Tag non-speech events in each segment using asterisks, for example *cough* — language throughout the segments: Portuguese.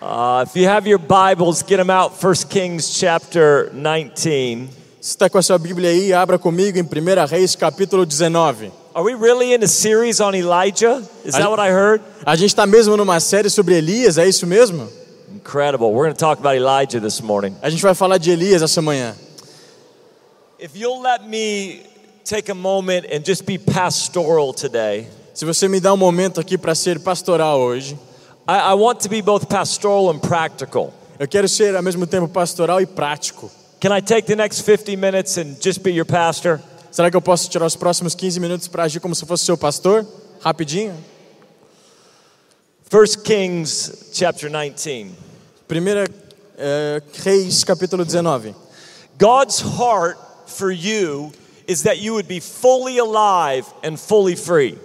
Uh, if you have your Bibles, get them out. 1 Kings chapter 19. Se está com a sua Bíblia aí, abra comigo em 1 Reis capítulo 19. Are we really in a series on Elijah? Is that what I heard? A gente está mesmo numa série sobre Elias, é isso mesmo? Incredible. We're going to talk about Elijah this morning. A gente vai falar de Elias essa manhã. If you'll let me take a moment and just be pastoral today, Se você me dá um momento aqui para ser pastoral hoje, I, I want to be both pastoral and practical. eu quero ser ao mesmo tempo pastoral e prático. Can I take the next 50 minutes and just be your pastor? Será que eu posso tirar os próximos 15 minutos para agir como se fosse seu pastor? Rapidinho? 1 Kings chapter 19. Primeira eh, Reis capítulo 19. God's heart for you is that you would be fully alive and fully free.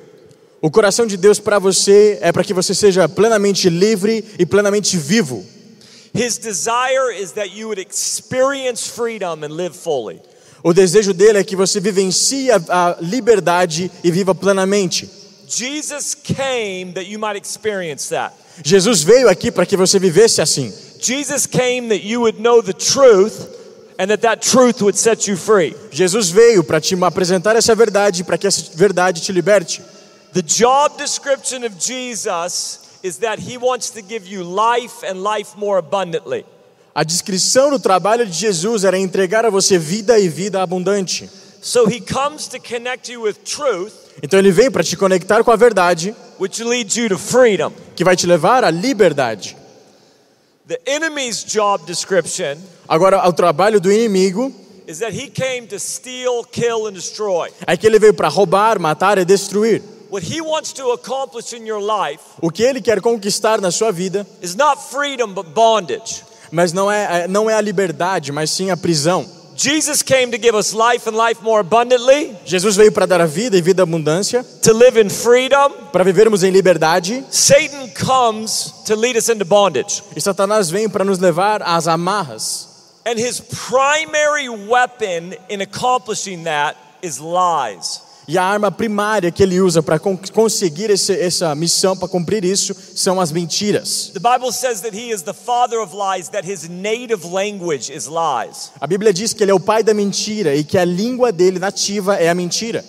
O coração de Deus para você é para que você seja plenamente livre e plenamente vivo. His desire is that you would experience freedom and live fully. O desejo dele é que você vivencie a, a liberdade e viva plenamente. Jesus came that you might experience that. Jesus veio aqui para que você vivesse assim. Jesus came that you would know the truth and that that truth would set you free. Jesus veio para te apresentar essa verdade, para que essa verdade te liberte. The job description of Jesus is that he wants to give you life and life more abundantly. A descrição do trabalho de Jesus era entregar a você vida e vida abundante. So he comes to connect you with truth, Então ele vem para te conectar com a verdade, which leads you to freedom. que vai te levar à liberdade. The enemy's job description Agora, o trabalho do inimigo is that he came to steal, kill, and destroy. é que ele veio para roubar, matar e destruir. What he wants to accomplish in your life O que ele quer conquistar na sua vida, is not freedom but bondage. mas não é, não é a liberdade, mas sim a prisão. Jesus came to give us life and life more abundantly, Jesus veio para dar a vida e vida abundância, to live in freedom. para vivermos em liberdade, Satan comes to lead us into bondage. e Satanás vem para nos levar às amarras. And his primary weapon in accomplishing that is lies. E a arma primária que ele usa para con conseguir esse, essa missão, para cumprir isso, são as mentiras. The Bible says that he is the father of lies, that his native language is lies. A Bíblia diz que ele é o pai da mentira e que a língua dele nativa é a mentira.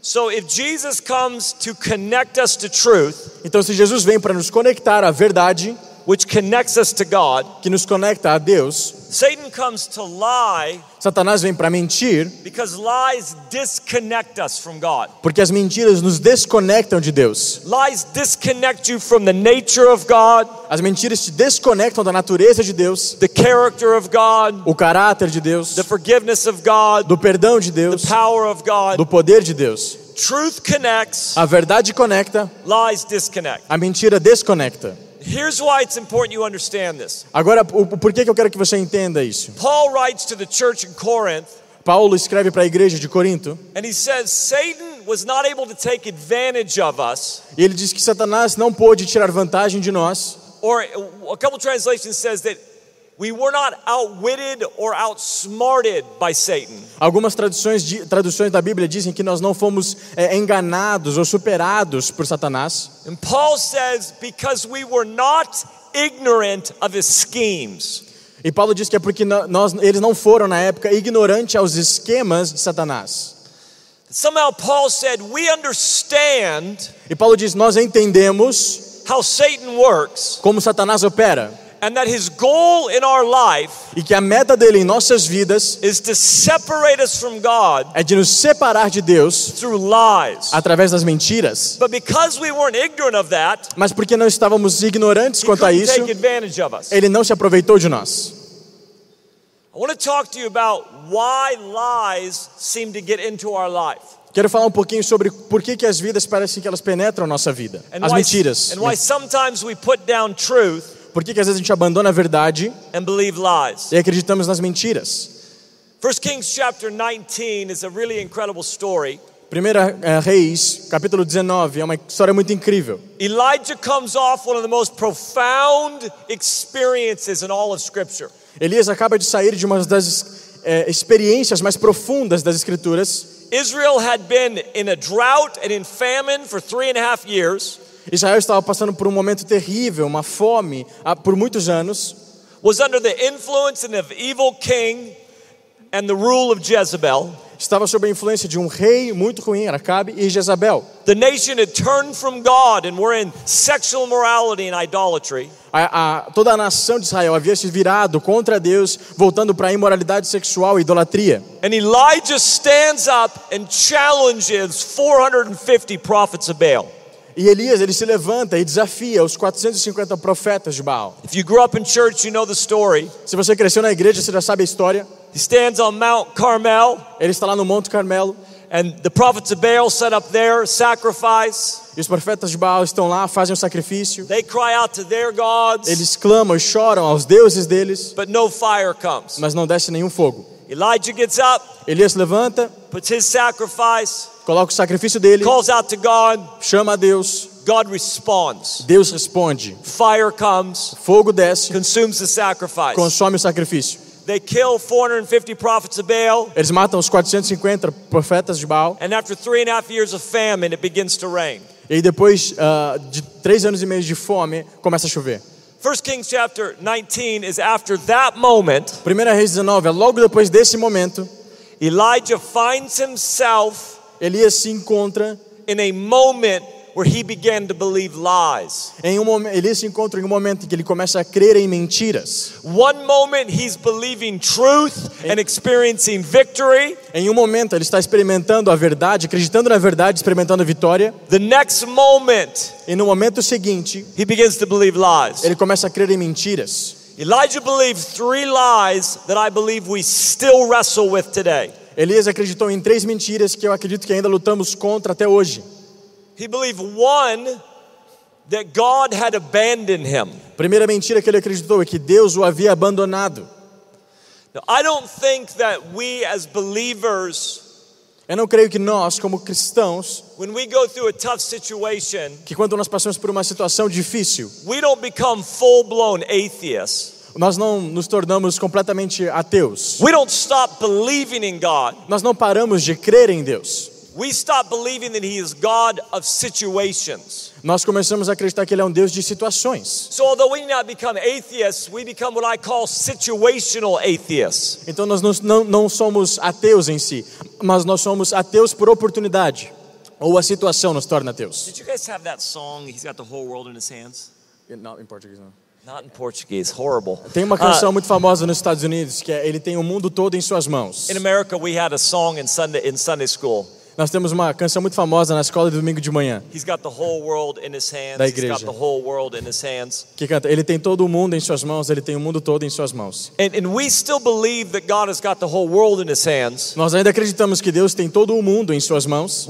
So if Jesus comes to connect us to truth, Então, se Jesus vem para nos conectar à verdade, which connects us to God, que nos conecta a Deus, Satan comes to lie Satanás vem para mentir, because lies disconnect us from God. porque as mentiras nos desconectam de Deus. Lies disconnect you from the nature of God, As mentiras te desconectam da natureza de Deus, the character of God, o caráter de Deus, the forgiveness of God, do perdão de the Deus, power of God. do poder de Deus. Truth connects, A verdade conecta, lies disconnect. a mentira desconecta. Here's why it's important you understand this. Agora, o, porquê que eu quero que você entenda isso? Paul writes to the church in Corinth, Paulo escreve para a igreja de Corinto and he says Satan was not able to take advantage of us, e ele diz que Satanás não pôde tirar vantagem de nós. or a couple translations says that we were not outwitted or outsmarted by Satan. Algumas traduções, de- traduções da Bíblia dizem que nós não fomos é, enganados ou superados por Satanás. And Paul says because we were not ignorant of his schemes. E Paulo diz que é porque nó- nós, eles não foram na época ignorantes aos esquemas de Satanás. Somehow Paul said we understand E Paulo diz: nós entendemos how Satan works como Satanás opera and that his goal in our life e que a meta dele em nossas vidas is to separate us from God é de nos separar de Deus through lies. através das mentiras. But because we weren't ignorant of that, Mas porque não estávamos ignorantes he quanto a couldn't isso, take advantage of us. ele não se aproveitou de nós. I want to talk to you about why lies seem to get into our life. Quero falar um pouquinho sobre por que, que as vidas parecem que elas penetram nossa vida. And As why, mentiras. and why sometimes we put down truth Por que, que às vezes a gente abandona a verdade and believe lies. e acreditamos nas mentiras? 1 Kings chapter 19 is a really incredible story. Primeira eh, Reis, capítulo 19, é uma história muito incrível. Elijah comes off one of the most profound experiences in all of Scripture. Elias acaba de sair de uma das eh, experiências mais profundas das Escrituras. Israel had been in a drought and in famine for three and a half years. Israel estava passando por um momento terrível, uma fome, ah, por muitos anos. was under the influence of evil king and the rule of Jezebel. Estava sob a influência de um rei muito ruim, Acabe e Jezabel. The nation had turned from God and were in sexual immorality and idolatry. A, a- toda a nação de Israel havia se virado contra Deus, voltando para a imoralidade sexual e idolatria. And Elijah stands up and challenges 450 prophets of Baal. E Elias ele se levanta e desafia os 450 profetas de Baal. If you grew up in church, you know the story. Se você cresceu na igreja, você já sabe a história. He stands on Mount Carmel, Ele está lá no Monte Carmelo and the prophets of Baal set up their sacrifice. e os profetas de Baal estão lá, fazem um sacrifício. They cry out to their gods, Eles clamam e choram aos deuses deles, but no fire comes. mas não desce nenhum fogo. Elijah gets up, Elias levanta, puts his sacrifice, coloca o sacrifício dele, calls out to God. chama a Deus, God responds. Deus responde, Fire comes, fogo desce, consumes the sacrifice. consome o sacrifício. They kill 450 prophets of Baal, Eles matam os 450 profetas de Baal. and after three and a half years of famine, it begins to rain. E depois ah, de três anos e meio de fome, começa a chover. 1 Kings chapter 19 is after that moment, 1 Reis 19 é logo depois desse momento, Elijah finds himself Elias se encontra in a moment where he began to believe lies. em um momento, Elias se encontra em um momento em que ele começa a crer em mentiras. One moment he's believing truth and experiencing victory. Em um momento ele está experimentando a verdade, acreditando na verdade, experimentando a vitória. The next moment E no momento seguinte, he begins to believe lies. ele começa a crer em mentiras. Elijah believed three lies that I believe we still wrestle with today. Elias acreditou em três mentiras que eu acredito que ainda lutamos contra até hoje. He believed one, that God had abandoned him. Primeira mentira que ele acreditou é que Deus o havia abandonado. Now, I don't think that we as believers, Eu não creio que nós, como cristãos, when we go through a tough situation, que quando nós passamos por uma situação difícil, we don't become full blown atheists. Nós não nos tornamos completamente ateus. We don't stop believing in God. Nós não paramos de crer em Deus. We stop believing that He is God of situations. Nós começamos a acreditar que Ele é um Deus de situações. So, although we not become atheists, we become what I call situational atheists. Então nós não, não, não somos ateus em si, mas nós somos ateus por oportunidade. Ou a situação nos torna ateus. Did you guys have that song, He's Got the Whole World in His Hands? Não, em português não. Not in Portuguese, horrible. Tem uma Uh, canção muito famosa nos Estados Unidos que é Ele tem o mundo todo em suas mãos. in America, we had a song in Sunday, in Sunday school. Nós temos uma canção muito famosa na escola de domingo de manhã He's got the whole world in his hands. Da igreja. que canta Ele tem todo o mundo em suas mãos, Ele tem o mundo todo em suas mãos. And, and we still believe that God has got the whole world in his hands. Nós ainda acreditamos que Deus tem todo o mundo em suas mãos,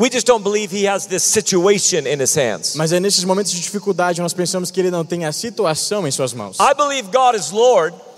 mas é nesses momentos de dificuldade nós pensamos que Ele não tem a situação em suas mãos.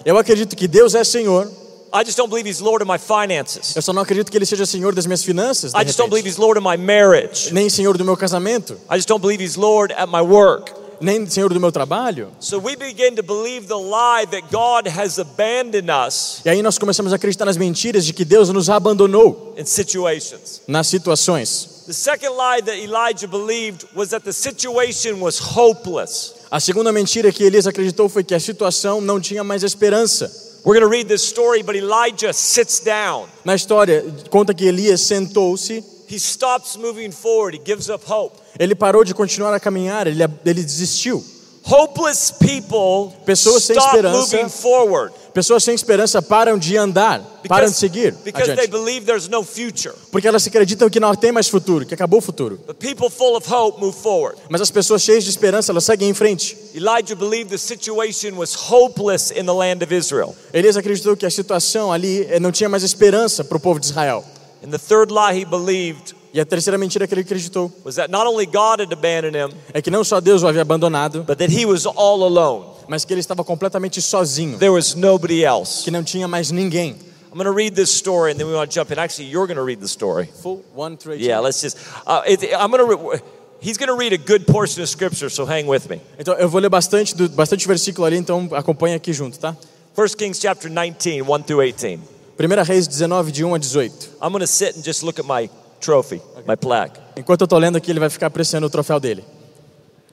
Eu acredito que Deus é Senhor, I just don't believe he's Lord of my finances. eu só não acredito que Ele seja Senhor das minhas finanças, I just don't believe he's Lord of my marriage. nem Senhor do meu casamento, I just don't believe he's Lord at my work. nem Senhor do meu trabalho. So we begin to believe the lie that God has abandoned us E aí nós começamos a acreditar nas mentiras de que Deus nos abandonou in situations. nas situações. The second lie that Elijah believed was that the situation was hopeless. A segunda mentira que Elias acreditou foi que a situação não tinha mais esperança. We're going to read this story, but Elijah sits down. Na história, conta que Elias sentou-se, He stops moving forward. He gives up hope. ele parou de continuar a caminhar, ele, ele desistiu. Hopeless people Pessoas sem stop esperança. moving forward Pessoas sem esperança param de andar, param de seguir because they believe there's no future. porque elas acreditam que não tem mais futuro, que acabou o futuro. But people full of hope move forward. Mas as pessoas cheias de esperança, elas seguem em frente. Elijah believed the situation was hopeless in the land of Israel. Elias acreditou que a situação ali eh, não tinha mais esperança para o povo de Israel. And the third lie he believed E a terceira mentira que ele acreditou was that not only God had abandoned him, é que não só Deus o havia abandonado, but that he was all alone. mas que ele estava completamente sozinho, There was nobody else. que não tinha mais ninguém. I'm going to read this story and then we want to jump in. Actually, you're going to read the story. Full one, three. Yeah, let's just. Uh, it, I'm going to. He's going to read a good portion of scripture, so hang with me. Então eu vou ler bastante, do, bastante versículo ali, então acompanha aqui junto, tá? 1 Kings chapter 19, 1 through 18. 1 Reis 19, de 1 a 18. I'm going to sit and just look at my trophy, my plaque. Enquanto eu tô lendo aqui, ele vai ficar apreciando o troféu dele.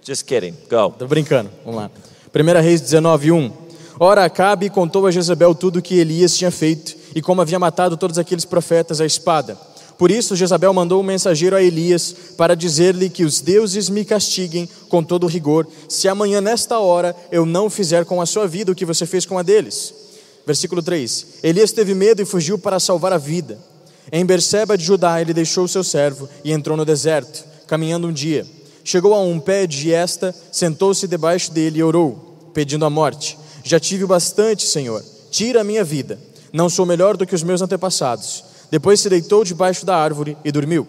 Just kidding. Go. Tô brincando, vamos lá. 1 Reis 19, 1. Ora, Acabe contou a Jezabel tudo o que Elias tinha feito e como havia matado todos aqueles profetas à espada. Por isso, Jezabel mandou um mensageiro a Elias para dizer-lhe que os deuses me castiguem com todo rigor, se amanhã, nesta hora, eu não fizer com a sua vida o que você fez com a deles. Versículo 3: Elias teve medo e fugiu para salvar a vida. Em Berseba de Judá, ele deixou seu servo e entrou no deserto, caminhando um dia. Chegou a um pé de esta, sentou-se debaixo dele e orou, pedindo a morte. Já tive bastante, Senhor, tira a minha vida. Não sou melhor do que os meus antepassados. Depois se deitou debaixo da árvore e dormiu.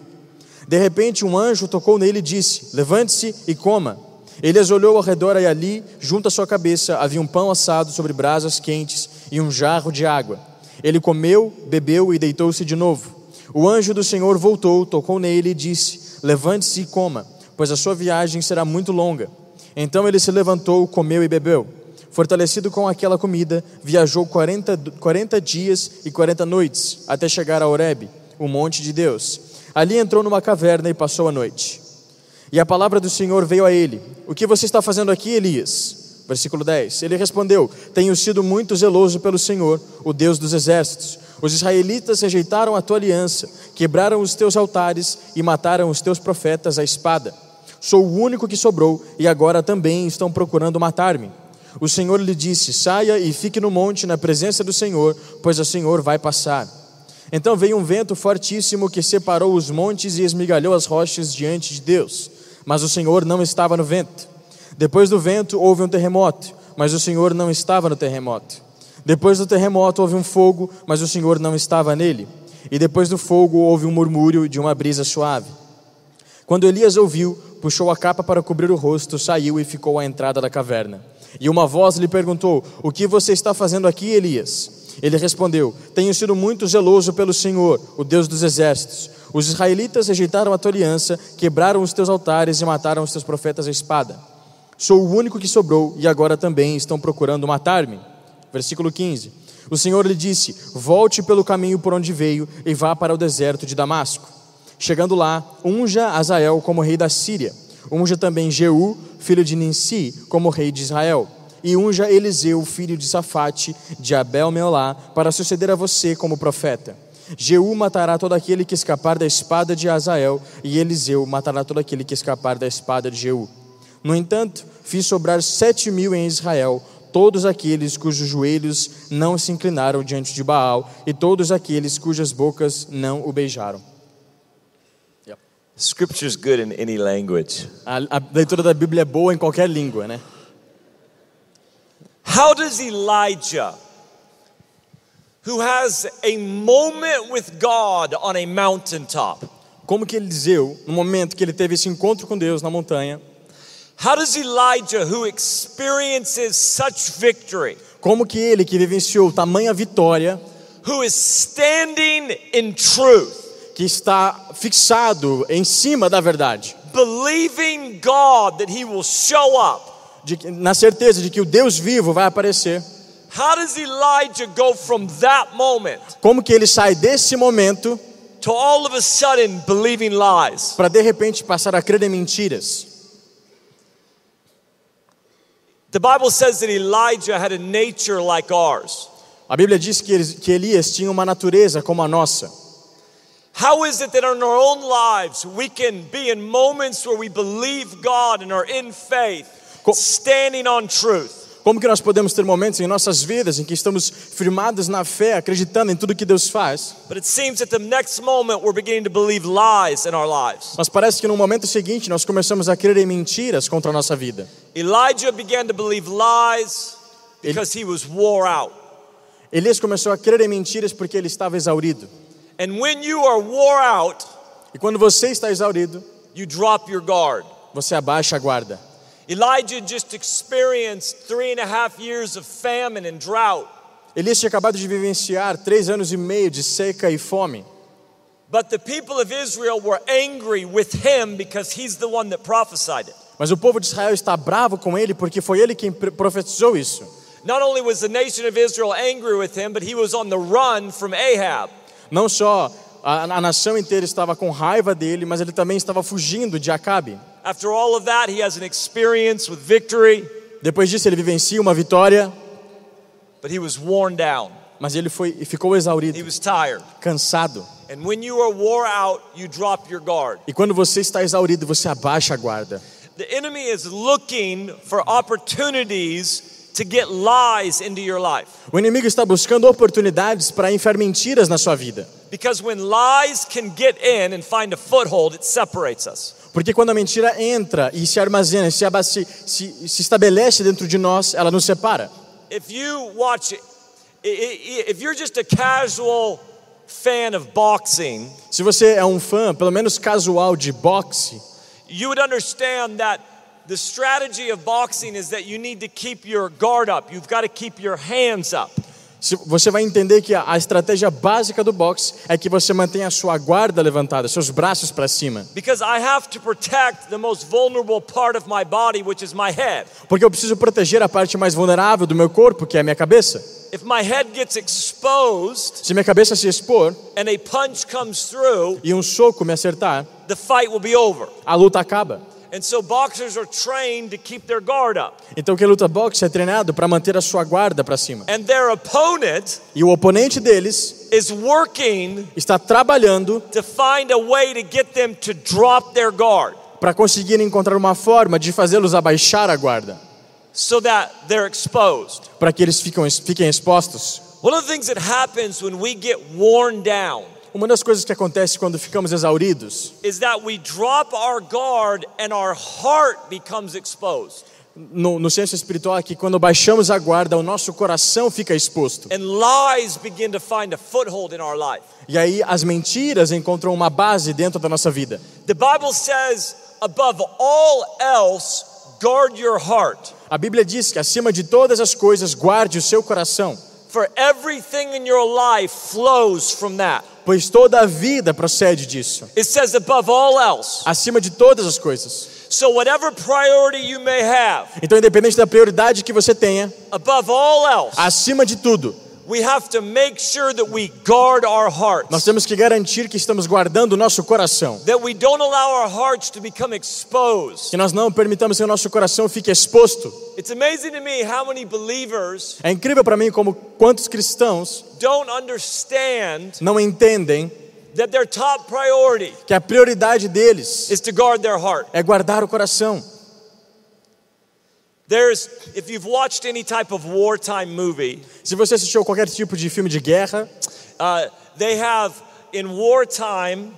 De repente, um anjo tocou nele e disse: Levante-se e coma. Elias olhou ao redor e ali, junto à sua cabeça, havia um pão assado sobre brasas quentes e um jarro de água. Ele comeu, bebeu e deitou-se de novo. O anjo do Senhor voltou, tocou nele e disse: Levante-se e coma, pois a sua viagem será muito longa. Então ele se levantou, comeu e bebeu. Fortalecido com aquela comida, viajou 40, 40 dias e 40 noites até chegar a Horebe, o monte de Deus. Ali entrou numa caverna e passou a noite. E a palavra do Senhor veio a ele: O que você está fazendo aqui, Elias? Versículo 10. Ele respondeu: Tenho sido muito zeloso pelo Senhor, o Deus dos exércitos. Os israelitas rejeitaram a tua aliança, quebraram os teus altares e mataram os teus profetas à espada. Sou o único que sobrou e agora também estão procurando matar-me. O Senhor lhe disse: Saia e fique no monte na presença do Senhor, pois o Senhor vai passar. Então veio um vento fortíssimo que separou os montes e esmigalhou as rochas diante de Deus. Mas o Senhor não estava no vento. Depois do vento houve um terremoto, mas o Senhor não estava no terremoto. Depois do terremoto houve um fogo, mas o Senhor não estava nele. E depois do fogo houve um murmúrio de uma brisa suave. Quando Elias ouviu, puxou a capa para cobrir o rosto, saiu e ficou à entrada da caverna. E uma voz lhe perguntou: O que você está fazendo aqui, Elias? Ele respondeu: Tenho sido muito zeloso pelo Senhor, o Deus dos exércitos. Os israelitas rejeitaram a tua aliança, quebraram os teus altares e mataram os teus profetas à espada. Sou o único que sobrou e agora também estão procurando matar-me. Versículo 15. O Senhor lhe disse: Volte pelo caminho por onde veio e vá para o deserto de Damasco. Chegando lá, unja Azael como rei da Síria. Unja também Jeú, filho de Ninsi, como rei de Israel. E unja Eliseu, filho de Safate, de Abel Meolá, para suceder a você como profeta. Jeú matará todo aquele que escapar da espada de Azael, e Eliseu matará todo aquele que escapar da espada de Jeú. No entanto, fiz sobrar sete mil em Israel, todos aqueles cujos joelhos não se inclinaram diante de Baal, e todos aqueles cujas bocas não o beijaram. Scripture's good in any language. A, a leitura da Bíblia é boa em qualquer língua, né? How does Elijah, who has a moment with God on a mountaintop, Como que Eliseu, no momento que ele teve esse encontro com Deus na montanha, how does Elijah, who experiences such victory, como que ele que vivenciou tamanha vitória, who is standing in truth, que está fixado em cima da verdade, believing God that He will show up, de na certeza de que o Deus vivo vai aparecer, how does Elijah go from that moment como que ele sai desse momento to all of a sudden believing lies? para de repente passar a crer em mentiras? The Bible says that Elijah had a nature like ours. A Bíblia diz que que Elias tinha uma natureza como a nossa. How is it that in our own lives we can be in moments where we believe God and are in faith, standing on truth? Como que nós podemos ter momentos em nossas vidas em que estamos firmados na fé, acreditando em tudo que Deus faz, But it seems at the next moment we're beginning to believe lies in our lives. mas parece que no momento seguinte nós começamos a crer em mentiras contra a nossa vida. Elijah began to believe lies because he was wore out. Elias começou a crer em mentiras porque ele estava exaurido. And when you are wore out, E quando você está exaurido, you drop your guard. você abaixa a guarda. Elijah just experienced three and a half years of famine and drought. Elias tinha acabado de vivenciar três anos e meio de seca e fome. But the people of Israel were angry with him because he's the one that prophesied it. Mas o povo de Israel está bravo com ele porque foi ele quem profetizou isso. Not only was the nation of Israel angry with him, but he was on the run from Ahab. Não só a, a nação inteira estava com raiva dele, mas ele também estava fugindo de Acabe. After all of that, he has an experience with victory, Depois disso, ele vivencia uma vitória, but he was worn down. mas ele foi e ficou He exaurido, was tired. cansado. And when you are wore out, you drop your guard. E quando você está exaurido, você abaixa a guarda. The enemy is looking for opportunities to get lies into your life. O inimigo está buscando oportunidades para enfiar mentiras na sua vida. Because when lies can get in and find a foothold, it separates us. Porque quando a mentira entra e se armazena, se, se, se, se estabelece dentro de nós, ela nos separa. If you watch, if you're just a casual fan of boxing, Se você é um fã, pelo menos casual, de boxe, you would understand that the strategy of boxing is that you need to keep your guard up. You've got to keep your hands up. Você vai entender que a, estratégia básica do boxe é que você mantenha a sua guarda levantada, seus braços para cima. Because I have to protect the most vulnerable part of my body, which is my head. Porque eu preciso proteger a parte mais vulnerável do meu corpo, que é a minha cabeça. If my head gets exposed Se minha cabeça se expor and a punch comes through, e um soco me acertar, the fight will be over. a luta acaba. And so boxers are trained to keep their guard up. Então quem luta boxe é treinado para manter a sua guarda para cima. And their opponent E o oponente deles is working está trabalhando to find a way to get them to drop their guard para conseguir encontrar uma forma de fazê-los abaixar a guarda, so that they're exposed. para que eles fiquem expostos. One of the things that happens when we get worn down Uma das coisas que acontece quando ficamos exauridos is that we drop our guard and our heart becomes exposed. no, no senso espiritual é que quando baixamos a guarda, o nosso coração fica exposto. And lies begin to find a foothold in our life. E aí as mentiras encontram uma base dentro da nossa vida. The Bible says, above all else, guard your heart. A Bíblia diz que acima de todas as coisas, guarde o seu coração, For everything in your life flows from that. Pois toda a vida procede disso. It says, above all else. Acima de todas as coisas. So, whatever priority you may have, Então, independente da prioridade que você tenha, above all else, acima de tudo, we have to make sure that we guard our nós temos que garantir que estamos guardando o nosso coração. That we don't allow our hearts to become exposed. Que nós não permitamos que o nosso coração fique exposto. It's amazing to me how many believers É incrível para mim como quantos cristãos don't understand não entendem that their top priority que a prioridade deles is to guard their heart. é guardar o coração. There's, if you've watched any type of wartime movie, Se você assistiu qualquer tipo de filme de guerra, uh, they have, in wartime,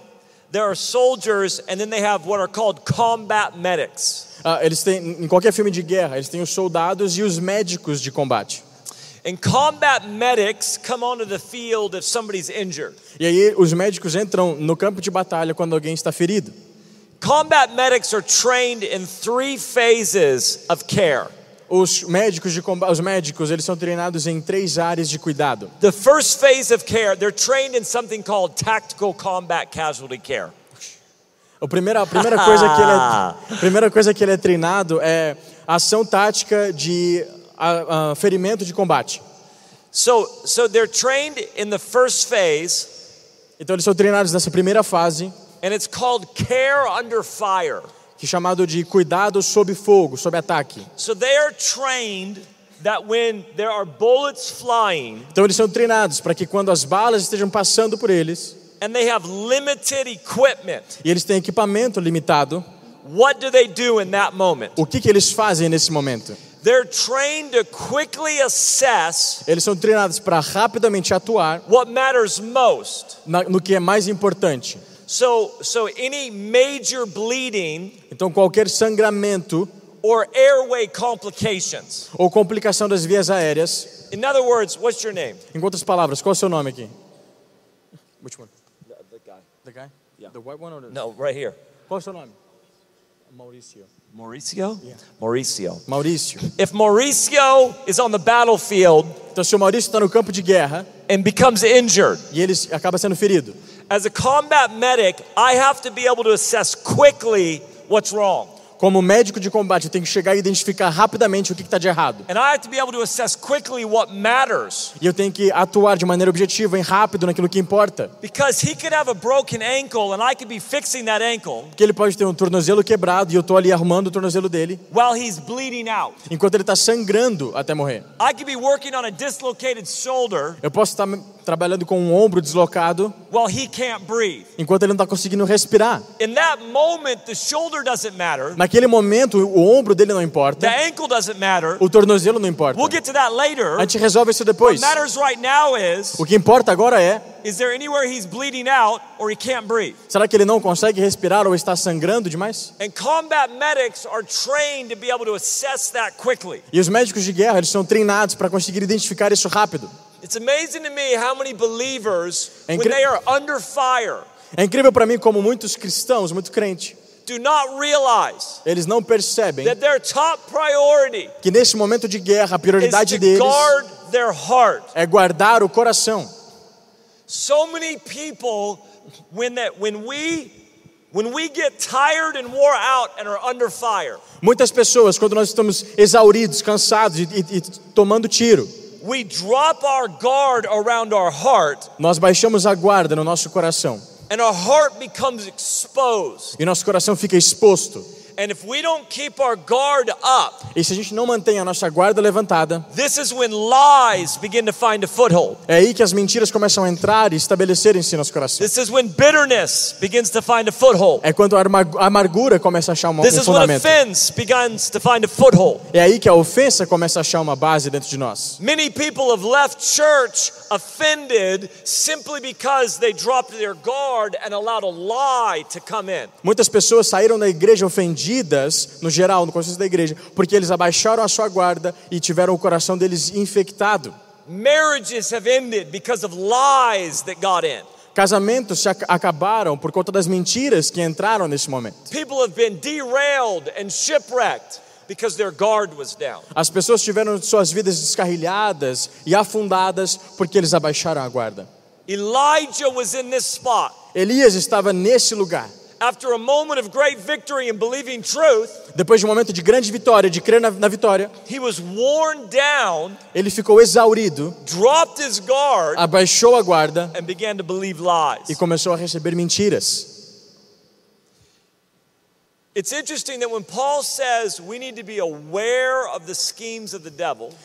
there are soldiers and then they have what are called combat medics. ah, eles têm em qualquer filme de guerra, eles têm os soldados e os médicos de combate. And combat medics come onto the field if somebody's injured. E aí os médicos entram no campo de batalha quando alguém está ferido. Combat medics are trained in three phases of care. Os médicos de combate, os médicos, eles são treinados em três áreas de cuidado. The first phase of care, they're trained in something called tactical combat casualty care. A primeira, a primeira coisa que ele é, *laughs* primeira coisa que ele é treinado é ação tática de a- a ferimento de combate. So, so they're trained in the first phase, Então eles são treinados nessa primeira fase, and it's called care under fire. que é chamado de cuidado sob fogo, sob ataque. So they are trained that when there are bullets flying Então eles são treinados para que quando as balas estejam passando por eles and they have limited equipment, e eles têm equipamento limitado, what do they do in that moment? o que que eles fazem nesse momento? They're trained to quickly assess Eles são treinados para rapidamente atuar what matters most. na- no que é mais importante. So, so any major bleeding Então qualquer sangramento or airway complications. ou complicação das vias aéreas, In other words, what's your name? em outras palavras, qual é o seu nome aqui? Which one? The, the guy. The guy? Yeah. The white one or the... No, right here. Qual é o seu nome? Maurício. Mauricio? Mauricio. Maurício. If Mauricio is on the battlefield Então se o Maurício está no campo de guerra and becomes injured, e ele acaba sendo ferido, as a combat medic, I have to be able to assess quickly what's wrong. Como médico de combate, eu tenho que chegar e identificar rapidamente o que está de errado. And I have to be able to assess quickly what matters. E eu tenho que atuar de maneira objetiva e rápido naquilo que importa. Because he could have a broken ankle and I could be fixing that ankle Porque ele pode ter um tornozelo quebrado e eu estou ali arrumando o tornozelo dele, while he's bleeding out. enquanto ele está sangrando até morrer. I could be working on a dislocated shoulder Eu posso estar trabalhando com um ombro deslocado, enquanto ele não está conseguindo respirar. Moment, Naquele momento, o ombro dele não importa, the ankle doesn't matter. o tornozelo não importa. We'll get to that later. A gente resolve isso What depois. matters right now is O que importa agora é: is there anywhere he's bleeding out or he can't breathe? será que ele não consegue respirar ou está sangrando demais? E os médicos de guerra eles são treinados para conseguir identificar isso rápido. It's amazing to me how many believers, É when they are under fire, É incrível para mim como muitos cristãos, muito crente, do not realize eles não percebem that their top priority que nesse momento de guerra a prioridade deles guard their heart. é guardar o coração. So many people, when that when we when we get tired and wore out and are under fire, Muitas pessoas, quando nós estamos exauridos, cansados e, e- e tomando tiro, we drop our guard around our heart, nós baixamos a guarda no nosso coração and our heart becomes exposed. e nosso coração fica exposto. And if we don't keep our guard up, E se a gente não mantém a nossa guarda levantada, this is when lies begin to find a foothold. é aí que as mentiras começam a entrar e estabelecerem-se em nosso coração. This is when bitterness begins to find a foothold. É quando a amargura começa a achar uma, This um is when fundamento. offense begins to find a foothold. É aí que a ofensa começa a achar uma base dentro de nós. Many people have left church offended simply because they dropped their guard and allowed a lie to come in. Muitas pessoas saíram da igreja ofendidas, no geral, no contexto da igreja, porque eles abaixaram a sua guarda e tiveram o coração deles infectado. Marriages have ended because of lies that got in. Casamentos se ac- acabaram por conta das mentiras que entraram nesse momento. People have been derailed and shipwrecked because their guard was down. As pessoas tiveram suas vidas descarrilhadas e afundadas porque eles abaixaram a guarda. Elijah was in this spot. Elias estava nesse lugar. After a moment of great victory and believing truth, Depois de um momento de grande vitória, de crer na, na vitória, he was worn down, ele ficou exaurido, dropped his guard, abaixou a guarda and began to believe lies. e começou a receber mentiras. It's interesting that when Paul says we need to be aware of the schemes of the devil,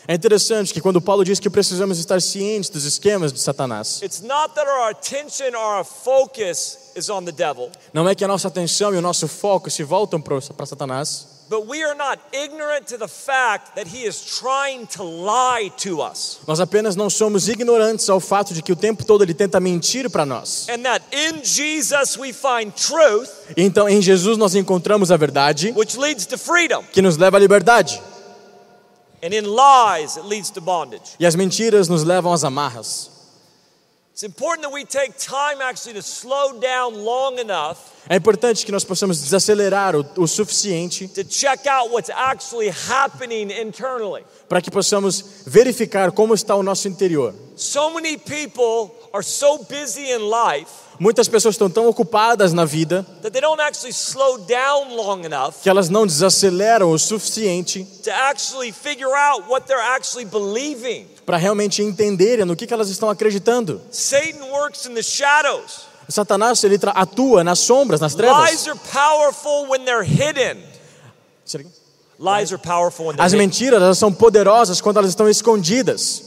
É interessante que quando Paulo diz que precisamos estar cientes dos esquemas de Satanás, it's not that our attention or our focus is on the devil, não é que a nossa atenção e o nosso foco se voltam para Satanás, but we are not ignorant to the fact that he is trying to lie to us. nós apenas não somos ignorantes ao fato de que o tempo todo ele tenta mentir para nós. And that in Jesus we find truth, Então em Jesus nós encontramos a verdade which leads to freedom, que nos leva à liberdade, and in lies it leads to bondage. e as mentiras nos levam às amarras. É importante que nós possamos desacelerar o, o suficiente to check out what's actually happening internally. para que possamos verificar como está o nosso interior. So many people are so busy in life Muitas pessoas estão tão ocupadas na vida that they don't actually slow down long enough que elas não desaceleram o suficiente para realmente entenderem no que, que elas estão acreditando. Satan works in the shadows. Satanás ele atua nas sombras, nas Lies trevas. are powerful when they're hidden. Lies are powerful when they're As mentiras elas são poderosas quando elas estão escondidas.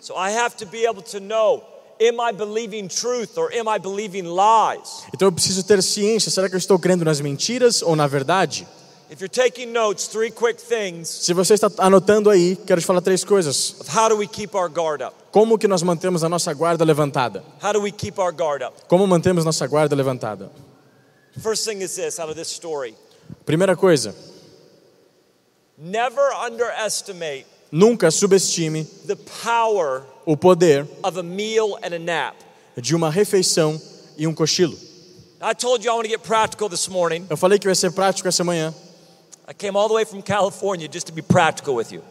So I have to be able to know am I believing truth or am I believing lies? Então eu preciso ter ciência. Será que eu estou crendo nas mentiras ou na verdade? If you're taking notes, three quick things Se você está anotando aí, quero te falar três coisas. of how do we keep our guard up? Como que nós mantemos a nossa guarda levantada? How do we keep our guard up? Como mantemos nossa guarda levantada? First thing is this out of this story Primeira coisa, never underestimate nunca subestime the power o poder of a meal and a nap. de uma refeição e um cochilo. I told you I want to get practical this morning. Eu falei que eu ia ser prático essa manhã.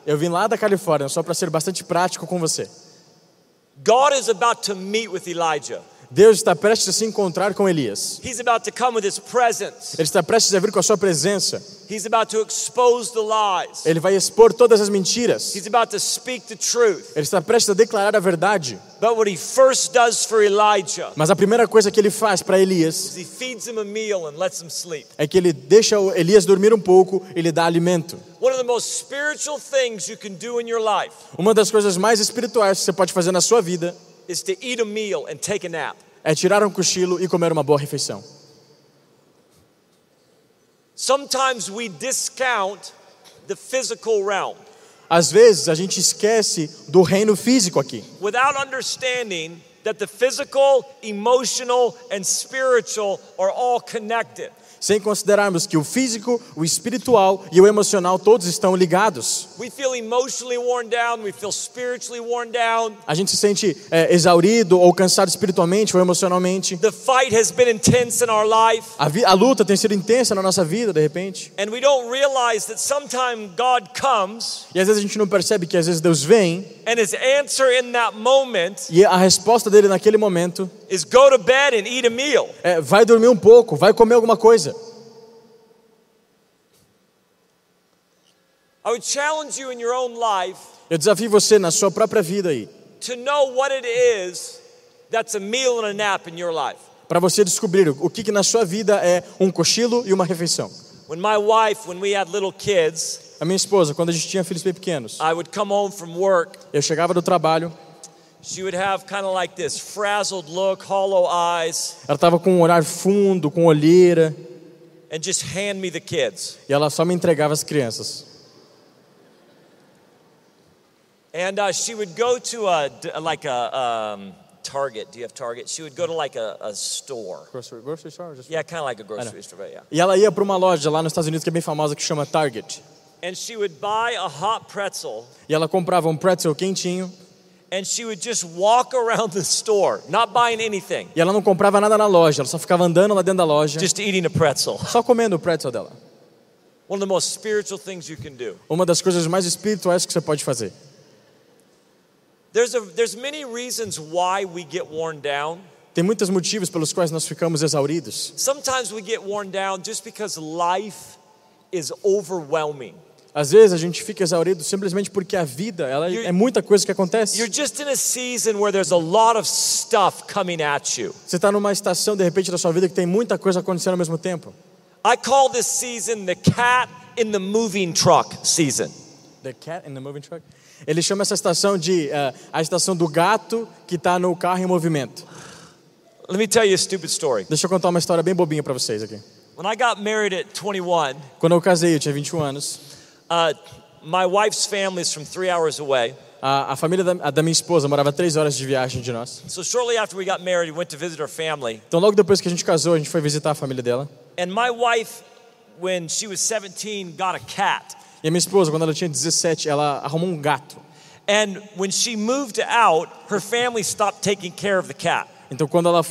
Eu vim lá da Califórnia só para ser bastante prático com você. God is about to meet with Elijah. Deus está prestes a se encontrar com Elias. He's about to come with his presence. Ele está prestes a vir com a sua presença. He's about to expose the lies. Ele vai expor todas as mentiras. He's about to speak the truth. Ele está prestes a declarar a verdade. But what he first does for Elijah Mas a primeira coisa que ele faz para Elias is he feeds him a meal and lets him sleep. é que ele deixa Elias dormir um pouco e lhe dá alimento. One of the most spiritual things you can do in your life Uma das coisas mais espirituais que você pode fazer na sua vida is to eat a meal and take a nap. é tirar um cochilo e comer uma boa refeição. Sometimes we discount the physical realm Às vezes a gente esquece do reino físico aqui, without understanding that the physical, emotional, and spiritual are all connected. Sem considerarmos que o físico, o espiritual e o emocional todos estão ligados. We feel emotionally worn down, we feel spiritually worn down. A gente se sente é, exaurido ou cansado espiritualmente ou emocionalmente. The fight has been intense in our life, A, vi- a luta tem sido intensa na nossa vida, de repente. and we don't realize that sometimes God comes E às vezes a gente não percebe que às vezes Deus vem and his answer in that moment e a resposta dele naquele momento is go to bed and eat a meal. é vai dormir um pouco, vai comer alguma coisa. I would challenge you in your own life Eu desafio você na sua própria vida aí, to know what it is that's a meal and a nap in your life. para você descobrir o que, que na sua vida é um cochilo e uma refeição. When my wife, when we had little kids, A minha esposa, quando a gente tinha filhos bem pequenos, I would come home from work. eu chegava do trabalho, She would have kind of like this frazzled look, hollow eyes, ela estava com um olhar fundo, com olheira, and just hand me the kids. e ela só me entregava as crianças. And uh, she would go to a like a um, Target. Do you have Target? She would go to like a, a store. Yeah, kind of like a grocery store, but yeah. E ela ia para uma loja lá nos Estados Unidos que é bem famosa que chama Target. And she would buy a hot pretzel, E ela comprava um pretzel quentinho and she would just walk *laughs* around the store, not buying anything, e ela não comprava nada na loja, ela só ficava andando lá dentro da loja, just eating a pretzel. só comendo o pretzel dela. One of the most spiritual things you can do. Uma das coisas mais espirituais que você pode fazer. There's a there's many reasons why we get worn down. Tem muitos motivos pelos quais nós ficamos exauridos. Sometimes we get worn down just because life is overwhelming. Às vezes a gente fica exaurido simplesmente porque a vida ela You're- é muita coisa que acontece. You're just in a season where there's a lot of stuff coming at you. Você está numa estação de repente da sua vida que tem muita coisa acontecendo ao mesmo tempo. I call this season the cat in the moving truck season. The cat in the moving truck. Ele chama essa estação de eh, a estação do gato que está no carro em movimento. Let me tell you a stupid story. Deixa eu contar uma história bem bobinha para vocês aqui. When I got married at 21, Quando eu casei, eu tinha 21 anos. uh, my wife's family is from three hours away. A, a família da, a da minha esposa morava três horas de viagem de nós. So shortly after we got married, we went to visit our family. Então, logo depois que a gente casou, a gente foi visitar a família dela. And my wife, when she was 17, got a cat. E a minha esposa, quando ela tinha 17, ela arrumou um gato. And when she moved out, her family stopped taking care of the cat. Então, quando, ela,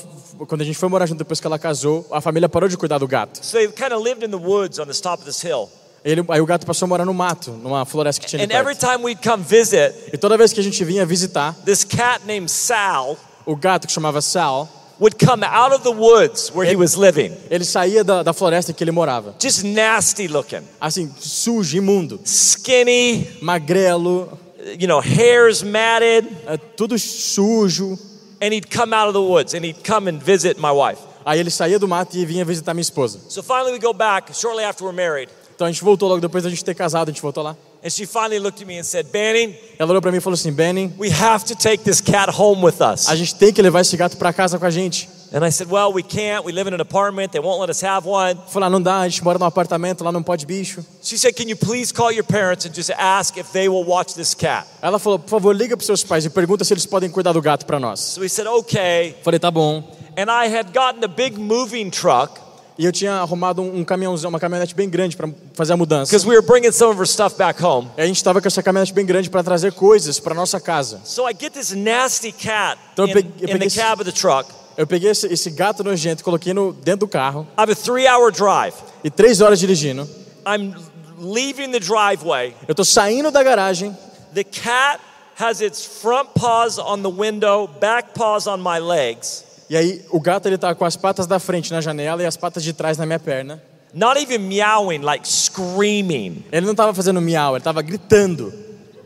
quando a gente foi morar junto depois que ela casou, a família parou de cuidar do gato. So they kind of lived in the woods on the top of this hill. Ele, aí o gato passou a morar no mato, numa floresta que tinha ali And every perto. time we'd come visit, E toda vez que a gente vinha visitar, this cat named Sal o gato que chamava Sal, would come out of the woods where he was living. ele saía da, da floresta que ele morava. Just nasty looking. Assim, sujo, imundo, Skinny, magrelo, you know, hair's matted. é, tudo sujo. And he'd come out of the woods and he'd come and visit my wife. Aí ele saía do mato e vinha visitar minha esposa. So finally we go back shortly after we're married. Então a gente voltou logo depois da gente ter casado, a gente voltou lá. And she finally looked at me and said, Banning, Ela olhou pra mim e falou assim: Benny, we have to take this cat home with us. a gente tem que levar esse gato pra casa com a gente. And I said, Well, we can't. We live in an apartment. They won't let us have one. Falei: ah, não dá, a gente mora num apartamento, lá não pode bicho. She said, Can you please call your parents and just ask if they will watch this cat? Ela falou: por favor, liga pros seus pais e pergunta se eles podem cuidar do gato pra nós. So we said, Okay. Falei: tá bom. And I had gotten a big moving truck E eu tinha arrumado um, um caminhãozão, uma caminhonete bem grande pra fazer a mudança. because we were bringing some of stuff back home. E a gente tava com essa caminhonete bem grande pra trazer coisas pra nossa casa. So I get this nasty cat Então eu in, peguei- eu in the esse- cab of the truck. Eu peguei esse, esse gato nojento, coloquei no, dentro do carro I have a three hour drive. e três horas dirigindo. I'm leaving the driveway. Eu tô saindo da garagem. The cat has its front paws on the window, back paws on my legs. E aí o gato ele tava com as patas da frente na janela e as patas de trás na minha perna. Not even meowing, like screaming. Ele não estava fazendo miau, ele estava gritando.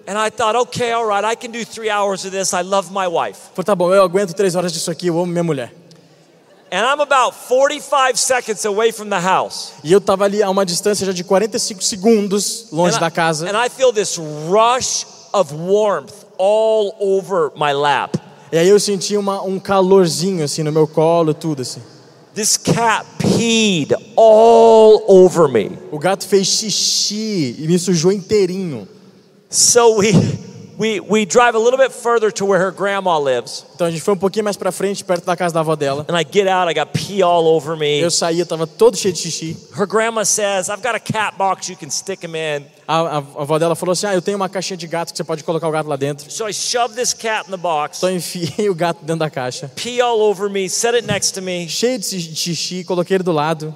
And I thought, okay, all right, I can do three hours of this. I love my wife. Falei, tá bom, eu aguento três horas disso aqui, eu amo minha mulher. And I'm about 45 seconds away from the house. E eu estava ali a uma distância já de 45 segundos longe and da I, casa. And I feel this rush of warmth all over my lap. E aí eu senti uma, um calorzinho assim no meu colo, tudo assim. This cat peed all over me. O gato fez xixi e me sujou inteirinho. So we we we drive a little bit further to where her grandma lives. Então a gente foi um pouquinho mais pra frente, perto da casa da avó dela. And I get out, I got pee all over me. Eu saí, eu tava todo cheio de xixi. Her grandma says, "I've got a cat box you can stick him in." A, a, a avó dela falou assim: Ah, eu tenho uma caixinha de gato que você pode colocar o gato lá dentro. So I shove this cat in the box, Então eu enfiei *laughs* o gato dentro da caixa. pee all over me, set it next to me. Cheio de xixi, coloquei ele do lado.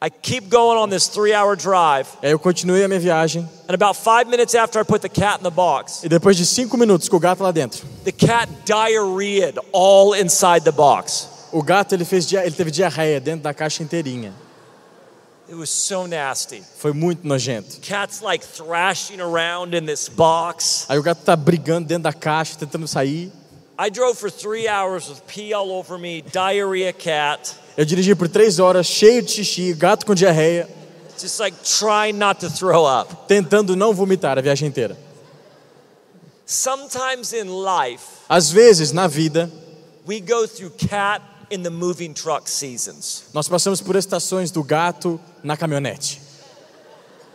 I keep going on this three-hour drive, Aí eu continuei a minha viagem. and about five minutes after I put the cat in the box, E depois de cinco minutos com o gato lá dentro, the cat diarrheaed all inside the box. o gato ele fez ele teve diarreia dentro da caixa inteirinha. It was so nasty. Foi muito nojento. Cat's like thrashing around in this box. Aí o gato tá brigando dentro da caixa, tentando sair. I drove for three hours with pee all over me, diarrhea cat, Eu dirigi por três horas, cheio de xixi, gato com diarreia, just like trying not to throw up. tentando não vomitar a viagem inteira. Sometimes in life, Às vezes, na vida, we go through cat in the moving truck seasons. nós passamos por estações do gato na caminhonete.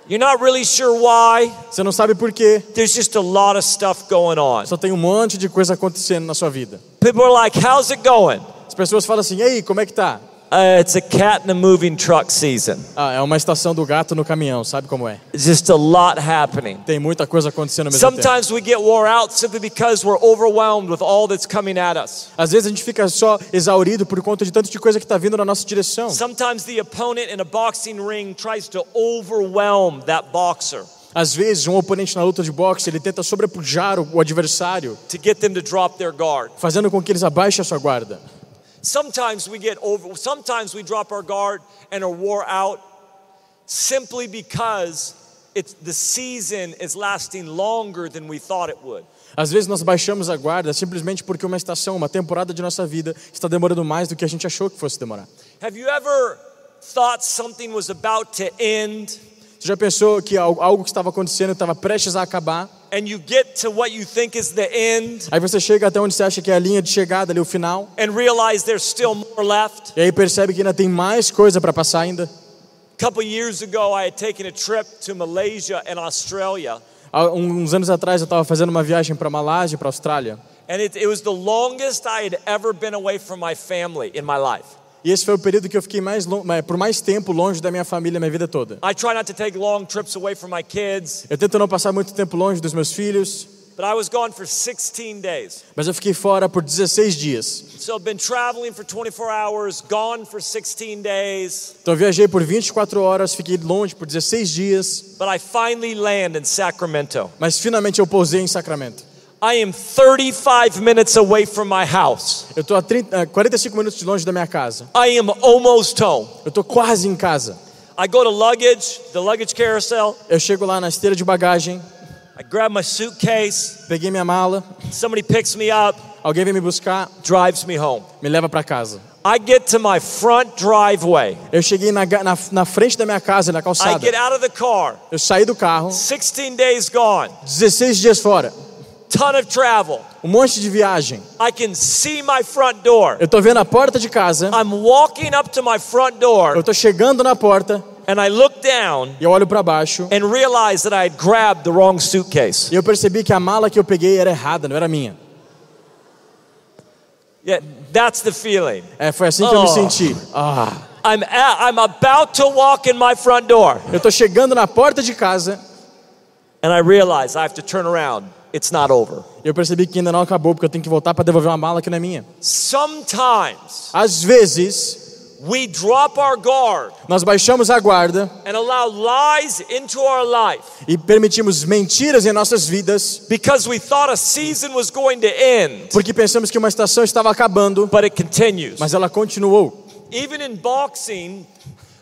You're not really sure why. Você não sabe por quê, There's just a lot of stuff going on. só tem um monte de coisa acontecendo na sua vida. People are like, How's it going? As pessoas falam assim: "E aí, como é que tá?" Uh, it's a cat in the moving truck season. Ah, é uma estação do gato no caminhão, sabe como é? It's just a lot happening. Tem muita coisa acontecendo ao mesmo tempo. Sometimes we get wore out simply because we're overwhelmed with all that's coming at us. Às vezes a gente fica só exaurido por conta de tanto de coisa que está vindo na nossa direção. Sometimes the opponent in a boxing ring tries to overwhelm that boxer Às vezes um oponente na luta de boxe ele tenta sobrepujar o, o adversário, to get them to drop their guard. fazendo com que eles abaixem a sua guarda. Sometimes we get over sometimes we drop our guard and are wore out simply because it's the season is lasting longer than we thought it would. Às vezes nós baixamos a guarda simplesmente porque uma estação, uma temporada de nossa vida está demorando mais do que a gente achou que fosse demorar. Have you ever thought something was about to end Você já pensou que al- algo que estava acontecendo estava prestes a acabar? And you get to what you think is the end Aí você chega até onde você acha que é a linha de chegada, ali o final, and realize there's still more left? e aí percebe que ainda tem mais coisa para passar ainda. A couple years ago, I had taken a trip to Malaysia and Australia, Há uns anos atrás eu estava fazendo uma viagem para Malásia, para Austrália. and it, it was the longest I had ever been away from my family in my life. E esse foi o período que eu fiquei mais por mais tempo longe da minha família, minha vida toda. I try not to take long trips away from my kids, Eu tento não passar muito tempo longe dos meus filhos, but I was gone for 16 days. mas eu fiquei fora por 16 dias. So I've been traveling for 24 hours, gone for 16 days, Então eu viajei por 24 horas, fiquei longe por 16 dias, but I finally land in Sacramento. mas finalmente eu pousei em Sacramento. I am 35 minutes away from my house. Eu estou a 30, a 45 minutos de longe da minha casa. I am almost home. Eu estou quase em casa. I go to luggage, the luggage carousel. Eu chego lá na esteira de bagagem, I grab my suitcase. peguei minha mala, Somebody picks me up, alguém vem me buscar, drives me home. me leva para casa. I get to my front driveway. Eu cheguei na, na, na frente da minha casa, na I calçada. get out of the car. Eu saí do carro, 16 days gone. 16 dias fora, Ton of travel. um monte de viagem. I can see my front door. Eu tô vendo a porta de casa, I'm walking up to my front door eu tô chegando na porta and I look down e eu olho para baixo and realize that I had grabbed the wrong suitcase. e eu percebi que a mala que eu peguei era errada, não era minha. Yeah, that's the feeling. É, foi assim que eu me Oh. senti. Ah, I'm at, I'm about to walk in my front door eu tô chegando na porta de casa and I realize I have to turn around. It's not over. eu percebi que ainda não acabou porque eu tenho que voltar para devolver uma mala que não é minha. Sometimes Às vezes we drop our guard nós baixamos a guarda and allow lies into our life e permitimos mentiras em nossas vidas, because we thought a season was going to end, porque pensamos que uma estação estava acabando, but it continues. mas ela continuou. Even in boxing,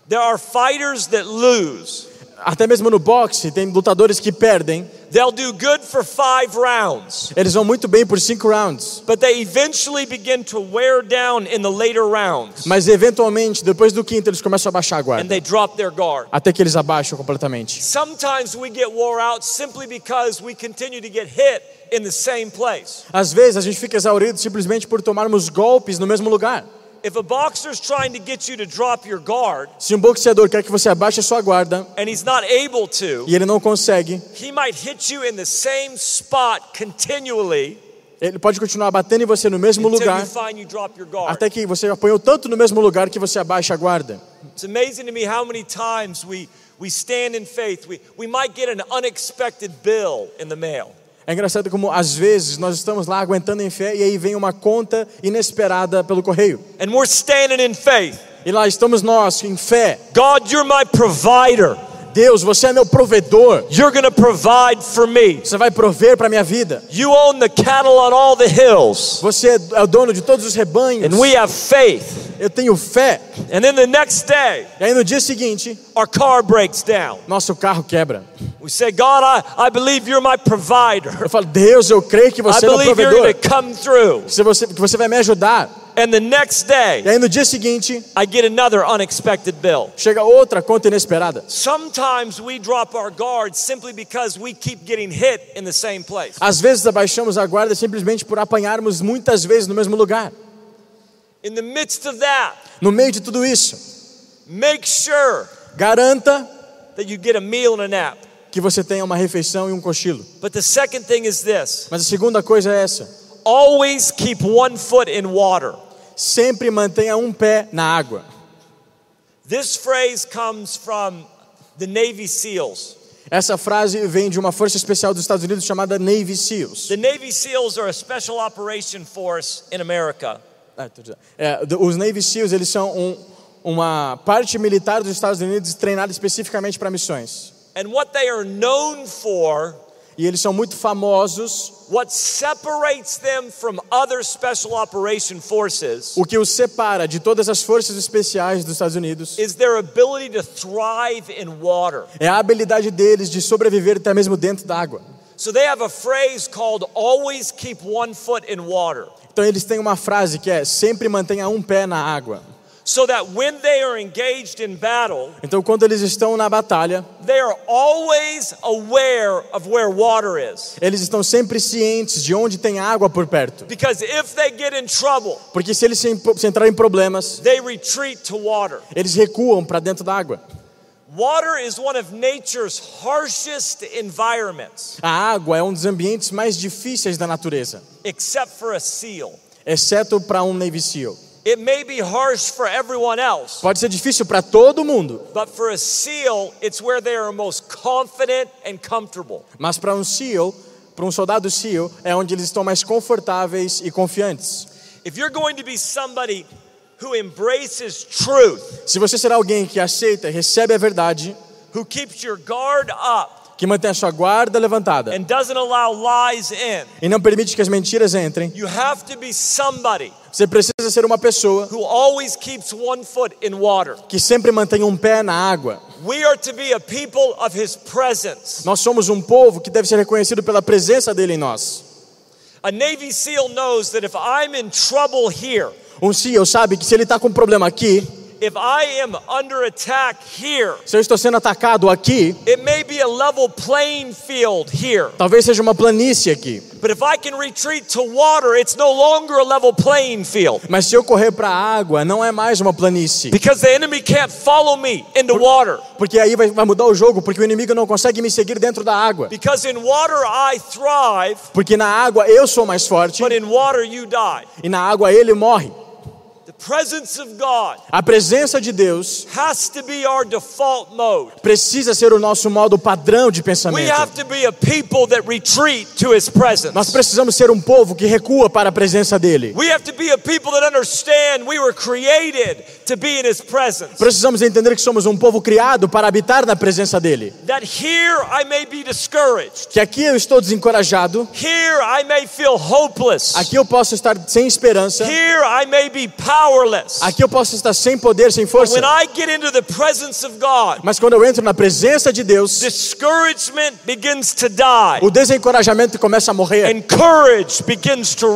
there are fighters that lose. Até mesmo no boxe, tem lutadores que perdem, They'll do good for five rounds, eles vão muito bem por cinco rounds, but they eventually begin to wear down in the later rounds mas eventualmente, depois do quinto, eles começam a baixar a and guarda, they drop their guard. até que eles abaixam completamente. Sometimes we get wore out simply because we continue to get hit in the same place. Às vezes a gente fica exaurido simplesmente por tomarmos golpes no mesmo lugar. If a boxer's trying to get you to drop your guard Se um boxeador quer que você abaixe a sua guarda and he's not able to, e ele não consegue, he might hit you in the same spot continually ele pode continuar batendo em você no mesmo lugar, you até que você apanhou tanto no mesmo lugar que você abaixa a guarda. It's amazing to me how many times we, we stand in faith. We, we might get an unexpected bill in the mail. É engraçado como às vezes nós estamos lá aguentando em fé e aí vem uma conta inesperada pelo correio. And we're standing in faith. E lá estamos nós em fé. God, you're my provider. Deus, você é meu provedor. You're to provide for me. Você vai prover para minha vida. You own the cattle on all the hills. Você é o dono de todos os rebanhos. And we have faith. Eu tenho fé. And then the next day, E aí no dia seguinte, our car breaks down. nosso carro quebra. We say, God, I, I believe you're my provider. Eu falo, Deus, eu creio que I você é meu believe you're going provedor. to come through. Se você, que você vai me ajudar. And the next E day, aí no dia seguinte, I get another unexpected bill. chega outra conta inesperada. Sometimes we drop our guard simply because we keep getting hit in the same place. Às vezes abaixamos a guarda simplesmente por apanharmos muitas vezes no mesmo lugar. In the midst of that, No meio de tudo isso, make sure garanta that you get a meal and a nap. Que você tenha uma refeição e um cochilo. But the second thing is this Mas a segunda coisa é essa: always keep one foot in water. sempre mantenha um pé na água. This phrase comes from the Navy SEALs. Essa frase vem de uma força especial dos Estados Unidos chamada Navy SEALs. The Navy SEALs are a special operation force in America. Ah. É, os Navy SEALs eles são um- uma parte militar dos Estados Unidos treinada especificamente para missões. And what they are known for, E eles são muito famosos. what separates them from other special operation forces, O que os separa de todas as forças especiais dos Estados Unidos is their ability to thrive in water. é a habilidade deles de sobreviver até mesmo dentro da água. So they have a phrase called always keep one foot in water. Então eles têm uma frase que é sempre mantenha um pé na água. So that when they are engaged in battle, Então quando eles estão na batalha, they are always aware of where water is. eles estão sempre cientes de onde tem água por perto. Because if they get in trouble, Porque se eles se, se entrarem em problemas, they retreat to water. eles recuam para dentro da água. Water is one of nature's harshest environments, A água é um dos ambientes mais difíceis da natureza, except for a seal. exceto para um Navy SEAL. It may be harsh for everyone else, Pode ser difícil para todo mundo, but for a seal, it's where they are most confident and comfortable. mas para um SEAL, para um soldado SEAL, é onde eles estão mais confortáveis e confiantes. If you're going to be somebody who embraces truth, Se você será alguém que aceita e recebe a verdade, who keeps your guard up, que mantém a sua guarda levantada and doesn't allow lies in, e não permite que as mentiras entrem, você precisa ser uma pessoa que sempre mantém um pé na água. We are to be a people of His presence. Nós somos um povo que deve ser reconhecido pela presença dele em nós. A Navy SEAL knows that if I'm in trouble here, Um CEO sabe que se ele está com um problema aqui, if I am under attack here, se eu estou sendo atacado aqui, it may be a level playing field here. talvez seja uma planície aqui. But if I can retreat to water, it's no longer a level playing field Mas se eu correr para a água, não é mais uma planície. because the enemy can't follow me into water. Porque aí vai, vai mudar o jogo, porque o inimigo não consegue me seguir dentro da água. Because in water I thrive, Porque na água eu sou mais forte but in water you die. e na água ele morre. The presence of God A presença de Deus has to be our default mode. precisa ser o nosso modo padrão de We pensamento. have to be a people that retreat to His presence. Nós precisamos ser um povo que recua para a presença dele. We have to be a people that understand we were created to be in His presence. Precisamos entender que somos um povo criado para habitar na presença dele. That here I may be discouraged. Que aqui eu estou desencorajado, Here I may feel hopeless. aqui eu posso estar sem esperança, Here I may be powerless. Aqui eu posso estar sem poder, sem força. When I get into the presence of God, Mas quando eu entro na presença de Deus, discouragement begins to die o desencorajamento começa a morrer and courage begins to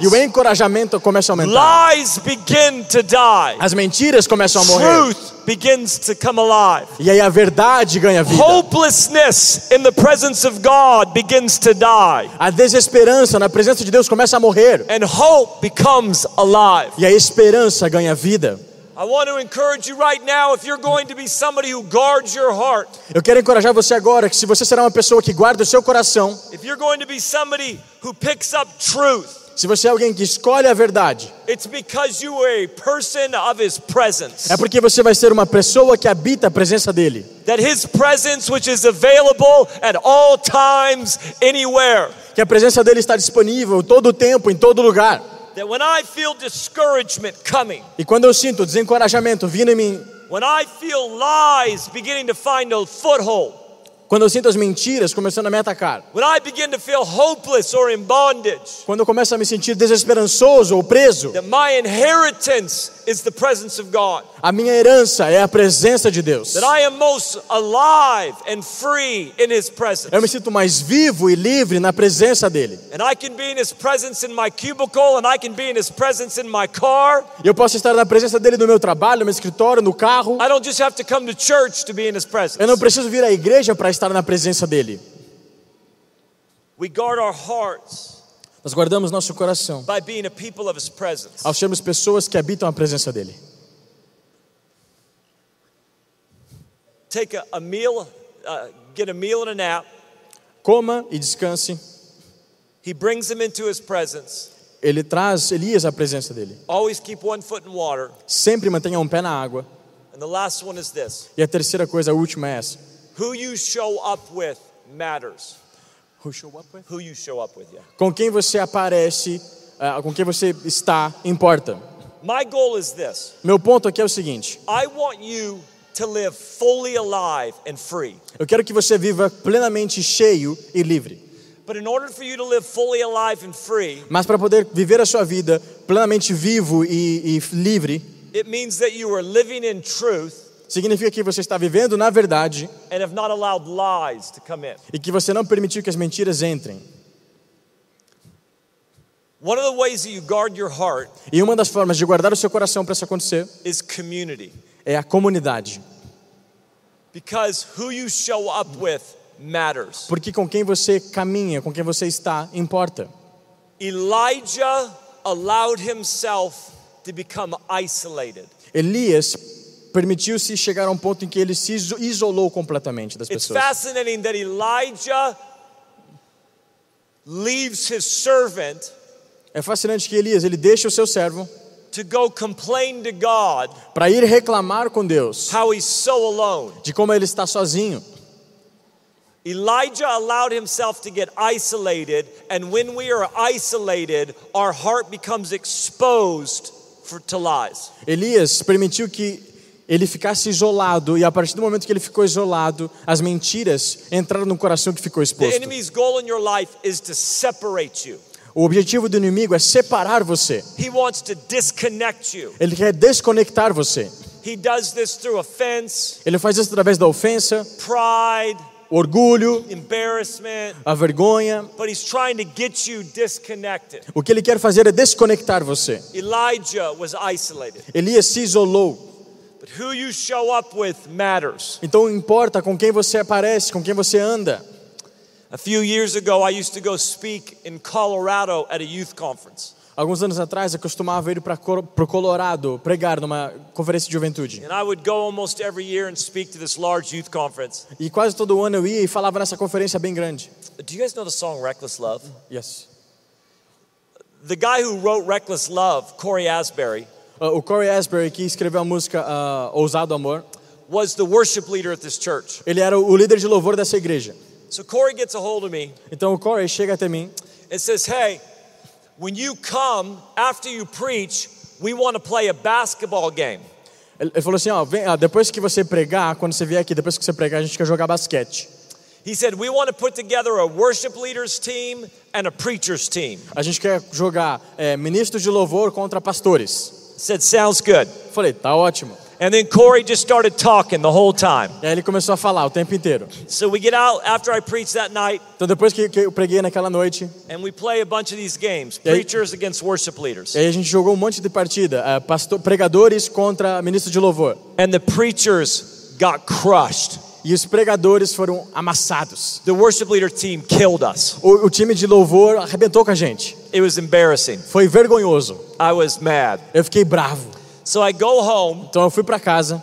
e o rise. encorajamento começa a aumentar. Lies begin to die. As mentiras começam a morrer Truth begins to come alive. e aí a verdade ganha vida. Hopelessness in the presence of God begins to die. A desesperança na presença de Deus começa a morrer And hope becomes alive. e a esperança ganha vida. I want to encourage you right now if you're going to be somebody who guards your heart, Eu quero encorajar você agora que se você será uma pessoa que guarda o seu coração, if you're going to be somebody who picks up truth, se você é alguém que escolhe a verdade, it's because you are a person of His presence. é porque você vai ser uma pessoa que habita a presença dele. That His presence, which is available at all times, anywhere. Que a presença dele está disponível todo o tempo, em todo lugar. That when I feel discouragement coming, E quando eu sinto desencorajamento vindo em mim, when I feel lies beginning to find a foothold, quando eu sinto as mentiras começando a me atacar, when I begin to feel hopeless or in bondage, quando eu começo a me sentir desesperançoso ou preso, that my inheritance is the presence of God. a minha herança é a presença de Deus. That I am most alive and free in His presence. Eu me sinto mais vivo e livre na presença dele. And I can be in His presence in my cubicle, and I can be in His presence in my car. Eu posso estar na presença dele no meu trabalho, no meu escritório, no carro. I don't just have to come to church to be in His presence. Eu não preciso vir à igreja para estar na presença dele. We guard our hearts Nós guardamos nosso coração by being a people of His presence. ao sermos pessoas que habitam a presença dele. Take a, a meal, uh, get a meal and a nap. Coma e descanse. He brings them into His presence. Ele traz Elias à presença dele. Always keep one foot in water. Sempre mantenha um pé na água. And the last one is this E a terceira coisa, a última é essa. Who you show up with matters. Who you show up with, yeah. Com quem você aparece, ah, com quem você está, importa. My goal is this Meu ponto aqui é o seguinte: I want you to live fully alive and free. eu quero que você viva plenamente cheio e livre. But in order for you to live fully alive and free, Mas para poder viver a sua vida plenamente vivo e, e livre, it means that you are living in truth significa que você está vivendo na verdade e que você não permitiu que as mentiras entrem. One of the ways that you guard your heart E uma das formas de guardar o seu coração para isso acontecer is community. é a comunidade. Because who you show up with matters. Porque com quem você caminha, com quem você está, importa. Elijah allowed himself to become isolated. Elias permitiu-se chegar a um ponto em que ele se iso- isolou completamente das It's pessoas. fascinating that Elijah leaves his servant É fascinante que Elias ele deixa o seu servo to go complain to God para ir reclamar com Deus how he's so alone. de como ele está sozinho. Elijah allowed himself to get isolated, and when we are isolated, our heart becomes exposed for, to lies. Elias permitiu que ele ficasse isolado e a partir do momento que ele ficou isolado, as mentiras entraram no coração que ficou The exposto. enemy's goal in your life is to separate you. O objetivo do inimigo é separar você. He wants to disconnect you. Ele quer desconectar você. He does this through offense, Ele faz isso através da ofensa, pride, orgulho, embarrassment, a vergonha. but he's trying to get you disconnected. O que ele quer fazer é desconectar você. Elijah was isolated, Elias se isolou. Então importa com quem você aparece, com quem você anda. A few years ago, I used to go speak in Colorado at a youth conference. Alguns anos atrás eu costumava ir para o Colorado pregar numa conferência de juventude. And I would go almost every year and speak to this large youth conference. E quase todo ano eu ia e falava nessa conferência bem grande. Do you guys know the song Reckless Love? Yes. The guy who wrote Reckless Love, Corey Asbury, Ah, O Corey Asbury, que escreveu a música ah, Ousado Amor, was the worship leader at this church. ele era o líder de louvor dessa igreja. So Corey gets a hold of me Então o Corey chega até mim and says, Hey, when you come after you preach, we want to play a basketball game. Ele ele falou assim: ó, vem, ah, depois que você pregar, quando você vier aqui, depois que você pregar, a gente quer jogar basquete. He said, We want to put together a worship leaders team and a preachers team. A gente quer jogar é, ministros de louvor contra pastores. Said, Sounds good. Falei, tá ótimo. And then Corey just started talking the whole time. E aí ele começou a falar o tempo inteiro. So we get out after I preach that night Então depois que, que eu preguei naquela noite, and we play a bunch of these games Yeah. preachers against worship leaders. e aí a gente jogou um monte de partida, é, pastor, pregadores contra ministros de louvor. And the preachers got crushed. E os pregadores foram amassados. The worship leader team killed us. O, o time de louvor arrebentou com a gente. It was embarrassing. Foi vergonhoso. I was mad. Eu fiquei bravo. So I go home. Então eu fui para casa.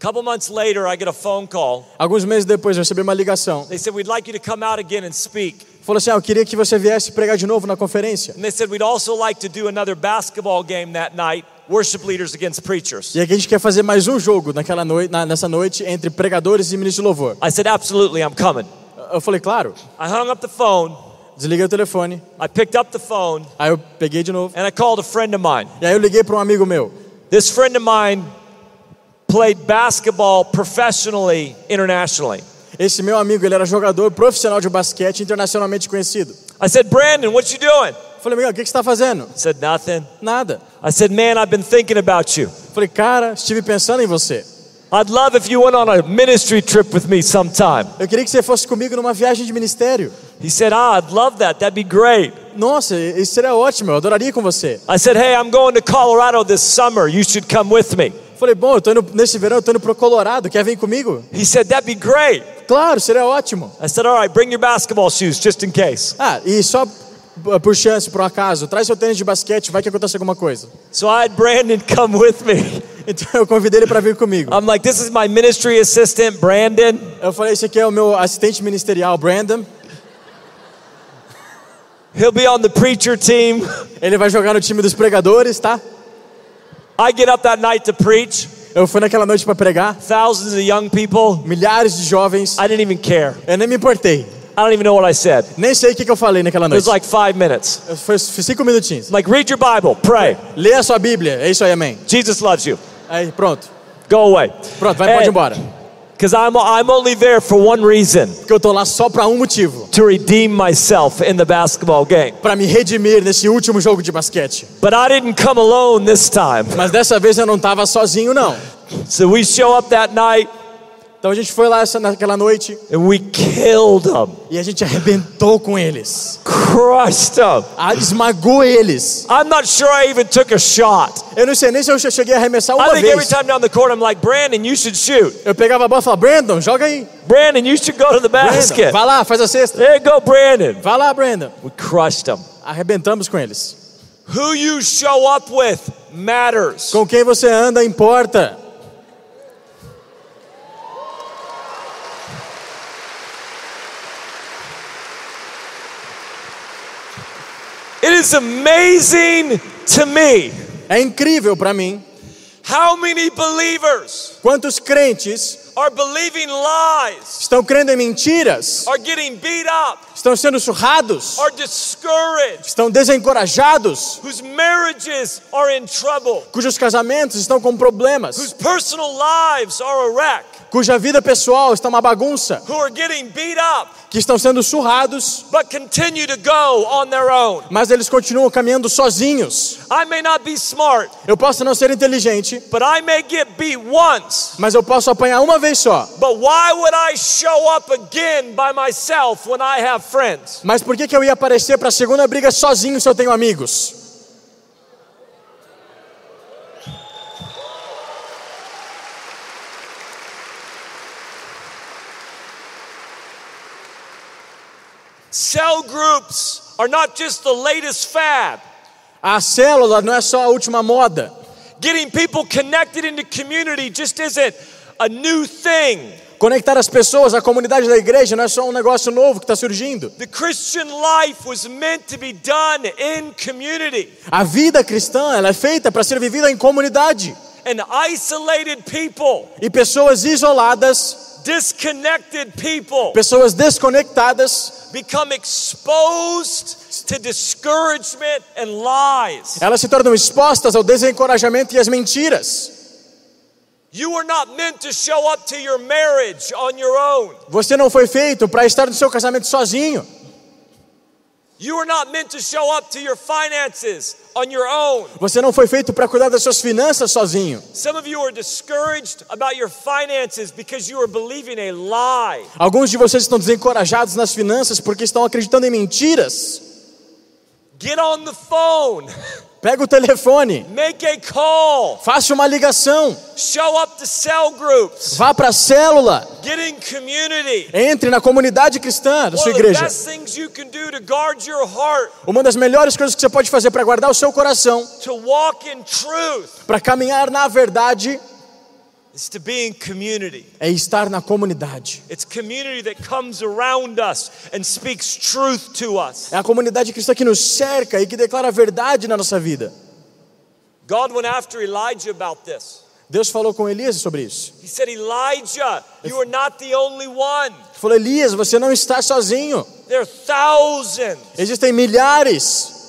Couple months later, I get a phone call. Alguns meses depois eu recebi uma ligação. They said, We'd like you to come out again and speak. Falou assim: ah, eu queria que você viesse pregar de novo na conferência. And they said, We'd also like to do another basketball game that night worship leaders against preachers. E a gente quer fazer mais um jogo naquela noite, na- nessa noite entre pregadores e ministros de louvor. I said, Absolutely, I'm coming. Eu falei, claro. I hung up the phone. Desliguei o telefone. I picked up the phone Aí eu peguei de novo. and I called a friend of mine. E aí eu liguei para um amigo meu. This friend of mine played basketball professionally, internationally. Esse meu amigo, ele era jogador profissional de basquete internacionalmente conhecido. I said, Brandon, what you doing? Falei, amigo, o que que você está fazendo? Said, Nothing. Nada. I said, Man, I've been thinking about you. Falei, cara, estive pensando em você. I'd love if you went on a ministry trip with me sometime. Eu queria que você fosse comigo numa viagem de ministério. He said, Ah, I'd love that. That'd be great. Nossa, isso seria ótimo, eu adoraria com você. I said, Hey, I'm going to Colorado this summer. You should come with me. Falei, bom, eu tô indo, nesse verão eu tô indo pro Colorado, quer vir comigo? He said, That'd be great. Claro, seria ótimo. I said, All right, bring your basketball shoes just in case. Ah, e só uh, por chance, por um acaso, traz seu tênis de basquete, vai que acontece alguma coisa. So I had Brandon come with me. Então eu convidei ele para vir comigo. I'm like, This is my ministry assistant, Brandon. Eu falei, esse aqui é o meu assistente ministerial, Brandon. He'll be on the preacher team. Ele vai jogar no time dos pregadores, tá? I get up that night to preach. Eu fui naquela noite para pregar, Thousands of young people. milhares de jovens. I didn't even care. Eu nem me importei. I don't even know what I said. Nem sei o que, que eu falei naquela It was noite. like five minutes. Foi, foi cinco minutinhos. Like, read your Bible, pray. Lê a sua Bíblia, é isso aí, amém. Jesus loves you. Aí, pronto. Go away. Pronto, vai, pode ir embora. Because I'm, I'm only there for one reason Porque eu tô lá só para um motivo. to redeem myself in the basketball game. Para me redimir nesse último jogo de basquete. But I didn't come alone this time. Mas dessa vez eu não tava sozinho, não. So we show up that night Então a gente foi lá naquela noite and we killed them, e a gente arrebentou com eles. crushed them. Ah, esmagou eles. I'm not sure I even took a shot. Eu não sei nem se eu cheguei a arremessar uma I think every vez. time down the court, I'm like, Brandon, you should shoot. Eu pegava a bola e falava, Brandon, joga aí. Brandon, you should go to the Brandon, basket. vai lá, faz a cesta. There you go, Brandon. Vai lá, Brandon. We crushed them. Arrebentamos com eles. Who you show up with matters. Com quem você anda importa. It is amazing to me. É incrível para mim. How many believers quantos crentes are believing lies, estão crendo em mentiras, are getting beat up, estão sendo surrados, are discouraged, estão desencorajados, whose marriages are in trouble, cujos casamentos estão com problemas, whose personal lives are a wreck, cuja vida pessoal está uma bagunça, who are getting beat up, que estão sendo surrados, but continue to go on their own. mas eles continuam caminhando sozinhos. I may not be smart, Eu posso não ser inteligente, but I may get beat once. mas eu posso apanhar uma vez só. But why would I show up again by myself when I have friends? Mas por que, que eu ia aparecer para a segunda briga sozinho se eu tenho amigos? Cell groups are not just the latest fad. A célula não é só a última moda. Getting people connected into community just isn't a new thing. Conectar as pessoas, a comunidade da igreja não é só um negócio novo que está surgindo. The Christian life was meant to be done in community. A vida cristã ela é feita para ser vivida em comunidade. And isolated people, E pessoas isoladas, disconnected people, pessoas desconectadas, become exposed to discouragement and lies. elas se tornam expostas ao desencorajamento e às mentiras. You were not meant to show up to your marriage on your own. Você não foi feito para estar no seu casamento sozinho. Você não foi feito para cuidar das suas finanças sozinho. Some of you are discouraged about your finances because you are believing a lie. Alguns de vocês estão desencorajados nas finanças porque estão acreditando em mentiras. Get on the phone, *laughs* Pega o telefone, make a call, faça uma ligação, show up to cell groups, vá para a célula, get in community. entre na comunidade cristã da sua igreja. best things you can do to guard your heart, Uma das melhores coisas que você pode fazer para guardar o seu coração, to walk in truth, para caminhar na verdade, is to be in community. É estar na comunidade. It's community that comes around us and speaks truth to us. É a comunidade cristã que nos cerca e que declara a verdade na nossa vida. God went after Elijah about this. Deus falou com Elias sobre isso. He said, Elijah, you are not the only one. Ele falou: Elias, você não está sozinho. There are thousands. Existem milhares.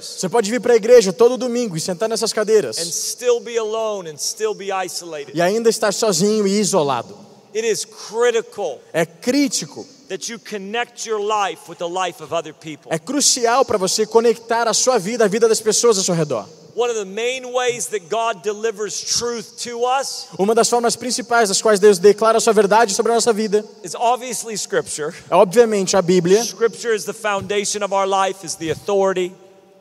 Você pode vir para a igreja todo domingo e sentar nessas and cadeiras still be alone and still be isolated. e ainda estar sozinho e isolado. It is critical É crítico, that you connect your life with the life of other people. é crucial para você conectar a sua vida à vida das pessoas ao seu redor. One of the main ways that God delivers truth to us Uma das formas principais das quais Deus declara a sua verdade sobre a nossa vida is obviously Scripture. é, obviamente, a Bíblia. Scripture is the foundation of our life, is the authority.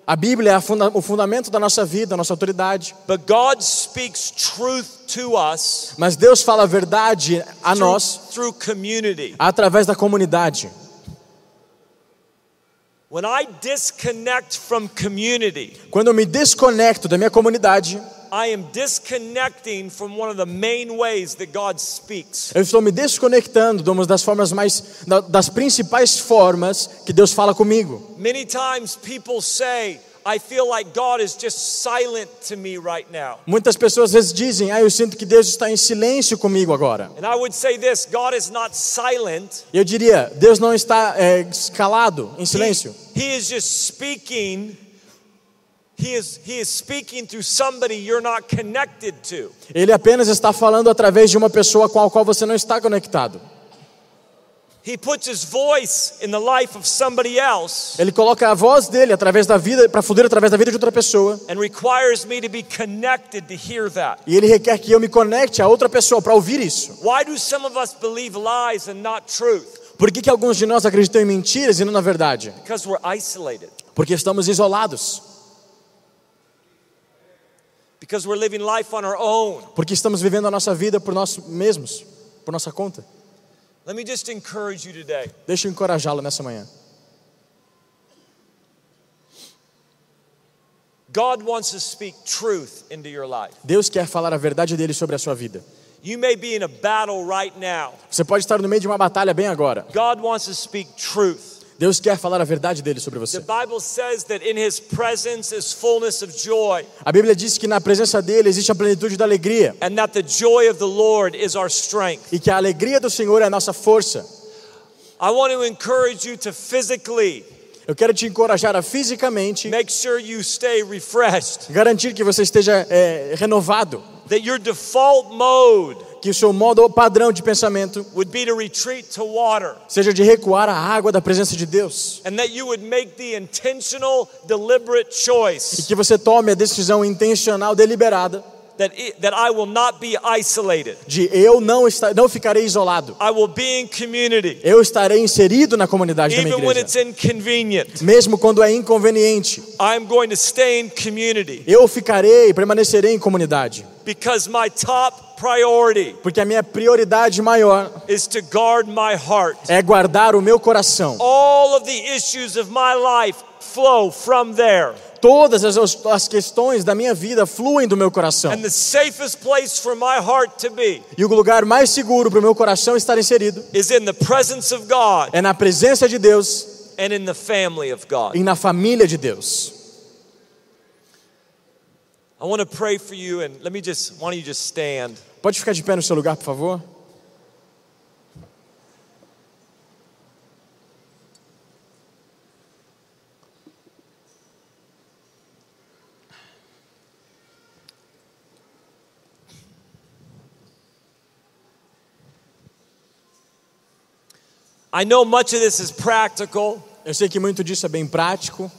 A Bíblia é funda- o fundamento da nossa vida, a nossa autoridade. But God speaks truth to us Mas Deus fala a verdade a through, nós through community. através da comunidade. When I disconnect from community, Quando eu me desconecto da minha comunidade, I am disconnecting from one of the main ways that God speaks. eu estou me desconectando de uma das formas mais da- das principais formas que Deus fala comigo. Many times people say, I feel like God is just silent to me right now. Muitas pessoas às vezes dizem: "Ah, eu sinto que Deus está em silêncio comigo agora". And I would say this God is not silent, E eu diria: Deus não está é, calado, em silêncio. he is just speaking. He is, he is speaking through somebody you're not connected to. Ele apenas está falando através de uma pessoa com a qual você não está conectado. Ele coloca a voz dele através da vida para fluir através da vida de outra pessoa. and requires me to be connected to hear that. E ele requer que eu me conecte a outra pessoa para ouvir isso. Why do some of us believe lies and not truth? Por que, que alguns de nós acreditam em mentiras e não na verdade? Because we're isolated. Porque estamos isolados. Because we're living life on our own. Porque estamos vivendo a nossa vida por nós mesmos, por nossa conta. Let me just encourage you today. Deixa eu encorajá-lo nessa manhã. God wants to speak truth into your life. Deus quer falar a verdade dele sobre a sua vida. You may be in a battle right now. Você pode estar no meio de uma batalha bem agora. God wants to speak truth. Deus quer falar a verdade dele sobre The você. Bible says that in his presence is fullness of joy, A Bíblia diz que na presença dele existe a plenitude da alegria and that the joy of the Lord is our strength. e que a alegria do Senhor é a nossa força. Eu quero te encorajar a fisicamente make sure you stay refreshed, garantir que você esteja é, renovado, that your default mode que o seu modo padrão de pensamento would be to retreat to water, seja de recuar à água da presença de Deus and that you would make the intentional, deliberate e que você tome a decisão intencional, deliberada that, it, that I will not be isolated. de eu não estar, não ficarei isolado. I will be in community, Eu estarei inserido na comunidade da minha even when it's igreja, mesmo quando é inconveniente. Eu ficarei, permanecerei em comunidade, because my top porque a minha prioridade maior is to guard my heart. é guardar o meu coração. All of the issues of my life flow from there. Todas as, as questões da minha vida fluem do meu coração. And the safest place for my heart to be E o lugar mais seguro para o meu coração estar inserido is in the presence of God é na presença de Deus and in the family of God. e na família de Deus. I want to pray for you and let me just, why don't you just stand? Pode ficar de pé no seu lugar, por favor? I know much of this is practical, Eu sei que muito disso é bem prático,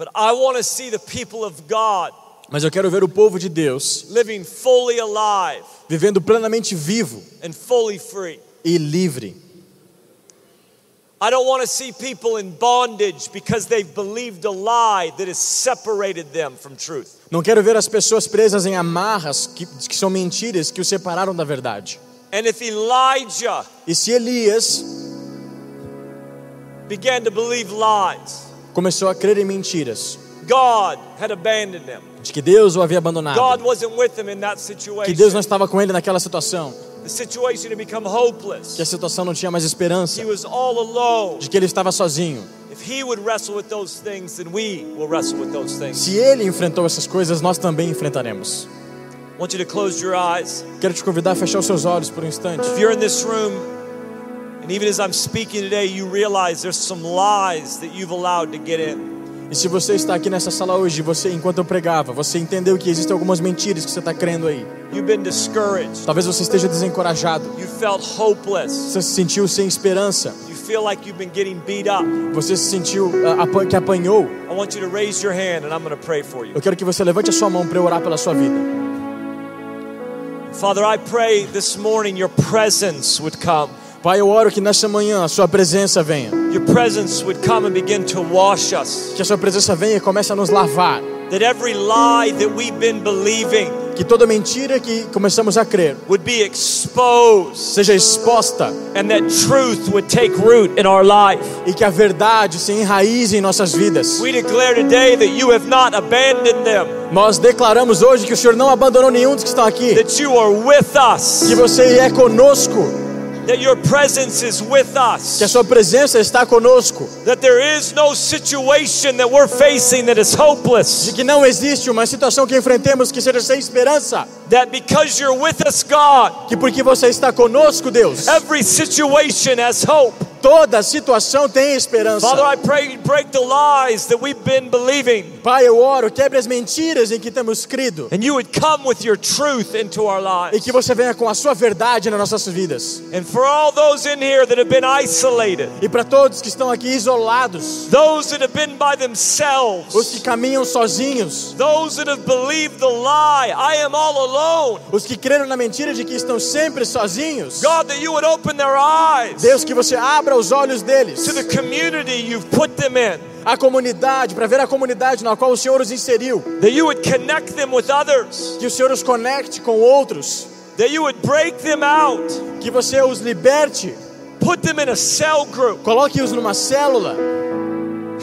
but I want to see the people of God mas eu quero ver o povo de Deus living fully alive vivendo plenamente vivo and fully free. e livre. I don't want to see people in bondage because they've believed a lie that has separated them from truth. Não quero ver as pessoas presas em amarras que, que são mentiras que os separaram da verdade. And if Elijah E se Elias began to believe lies, começou a crer em mentiras, God had abandoned him. de que Deus o havia God abandonado, wasn't with him in that que Deus situation. não estava com ele naquela situação, The situation had become que hopeless. a situação não tinha mais esperança, He was all alone. de que ele estava sozinho. If he would wrestle with those things, then we will wrestle with those things. Se ele enfrentou essas coisas, nós também enfrentaremos. Quero te convidar a fechar os seus olhos por um instante. If you're in this room, and even as I'm speaking today, you realize there's some lies that you've allowed to get in. E se você está aqui nessa sala hoje, você, enquanto eu pregava, você entendeu que existem algumas mentiras que você está crendo aí. You've been discouraged. Talvez você esteja desencorajado. You felt hopeless. Você se sentiu sem esperança. You feel like you've been getting beat up. Você se sentiu ah, que apanhou. Eu quero que você levante a sua mão para eu orar pela sua vida. Father, I pray this morning your presence would come. Pai, eu oro que nessa manhã a sua presença venha. Que a sua presença venha e comece a nos lavar. Que toda mentira que começamos a crer would be exposed seja exposta and that truth would take root in our life. e que a verdade se enraize em nossas vidas. Nós declaramos hoje que o Senhor não abandonou nenhum dos que estão aqui. that you are with us, Que você é conosco. That your presence is with Que a us, sua presença está conosco. that there is no situation that we're facing that is De hopeless, que não existe uma situação que enfrentemos que seja sem esperança. that because you're with us, God, Que porque você está conosco, Deus, every situation has hope. Toda situação tem esperança. Father, I pray you break the lies that we've been believing, Pai, eu oro, quebre as mentiras em que temos crido. and you would come with your truth into our E lives. que você venha com a sua verdade nas nossas vidas. And for all those in here that have been isolated, E para todos que estão aqui isolados, those that have been by os themselves, que caminham sozinhos, those that have believed the lie, I am all alone. os que creram na mentira de que estão sempre sozinhos, God, that you would open their eyes Deus, que você abra os olhos deles, to the community you've put them in, a comunidade, para ver a comunidade na qual o Senhor os inseriu, that you would connect them with others, que o Senhor os conecte com outros, that you would break them out, que você os liberte, put them in a cell group, coloque-os numa célula,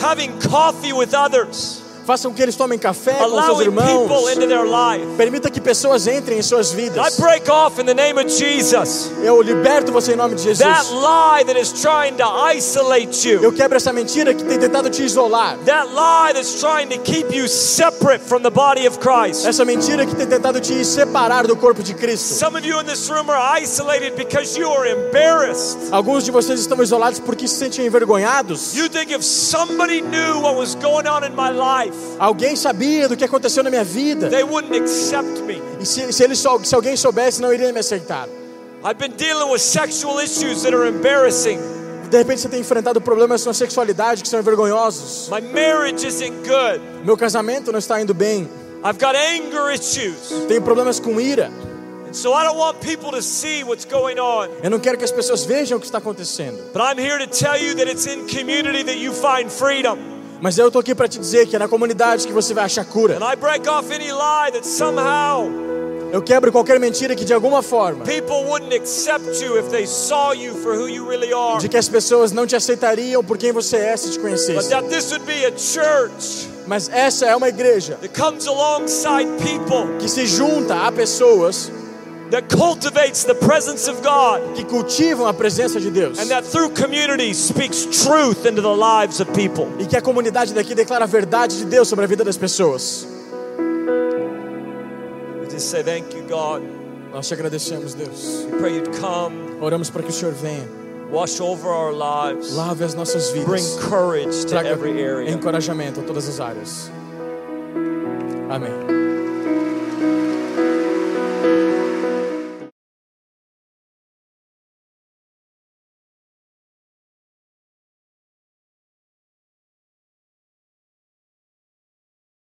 having coffee with others, façam que eles tomem café com seus irmãos, permita que pessoas entrem em suas I vidas. break off in the name of Jesus Eu liberto você em nome de Jesus. that lie that is trying to isolate you. Eu quebro essa mentira que tem tentado te isolar. That lie that's trying to keep you separate from the body of Christ. Essa mentira que tem tentado te separar do corpo de Cristo. Some of you in this room are isolated because you are embarrassed. Alguns de vocês estão isolados porque se sentem envergonhados. You think if somebody knew what was going on in my life, Alguém sabia do que aconteceu na minha vida. they wouldn't accept me. E se, se, eles só- se alguém soubesse, não iria me aceitar. I've been dealing with sexual issues that are embarrassing. De repente você tem enfrentado problemas com a sexualidade que são vergonhosos. My marriage isn't good. Meu casamento não está indo bem. I've got anger issues. Tenho problemas com ira. So I don't want people to see what's going on. Eu não quero que as pessoas vejam o que está acontecendo. But I'm here to tell you that it's in community that you find freedom. Mas eu estou aqui para te dizer que é na comunidade que você vai achar cura. And I break off any lie that somehow Eu quebro qualquer mentira que de alguma forma, really de que as pessoas não te aceitariam por quem você é se te church Mas essa é uma igreja que se junta a pessoas that cultivates the presence of God que cultivam a presença de Deus. and that through community speaks truth into the lives of people. E que a comunidade daqui declara a verdade de Deus sobre a vida das pessoas. We just say thank you, God. Nós te agradecemos, Deus. We pray you'd come, Oramos para que o Senhor venha, wash over our lives, lave as nossas bring vidas, courage to traga every area. encorajamento a todas as áreas. Amém.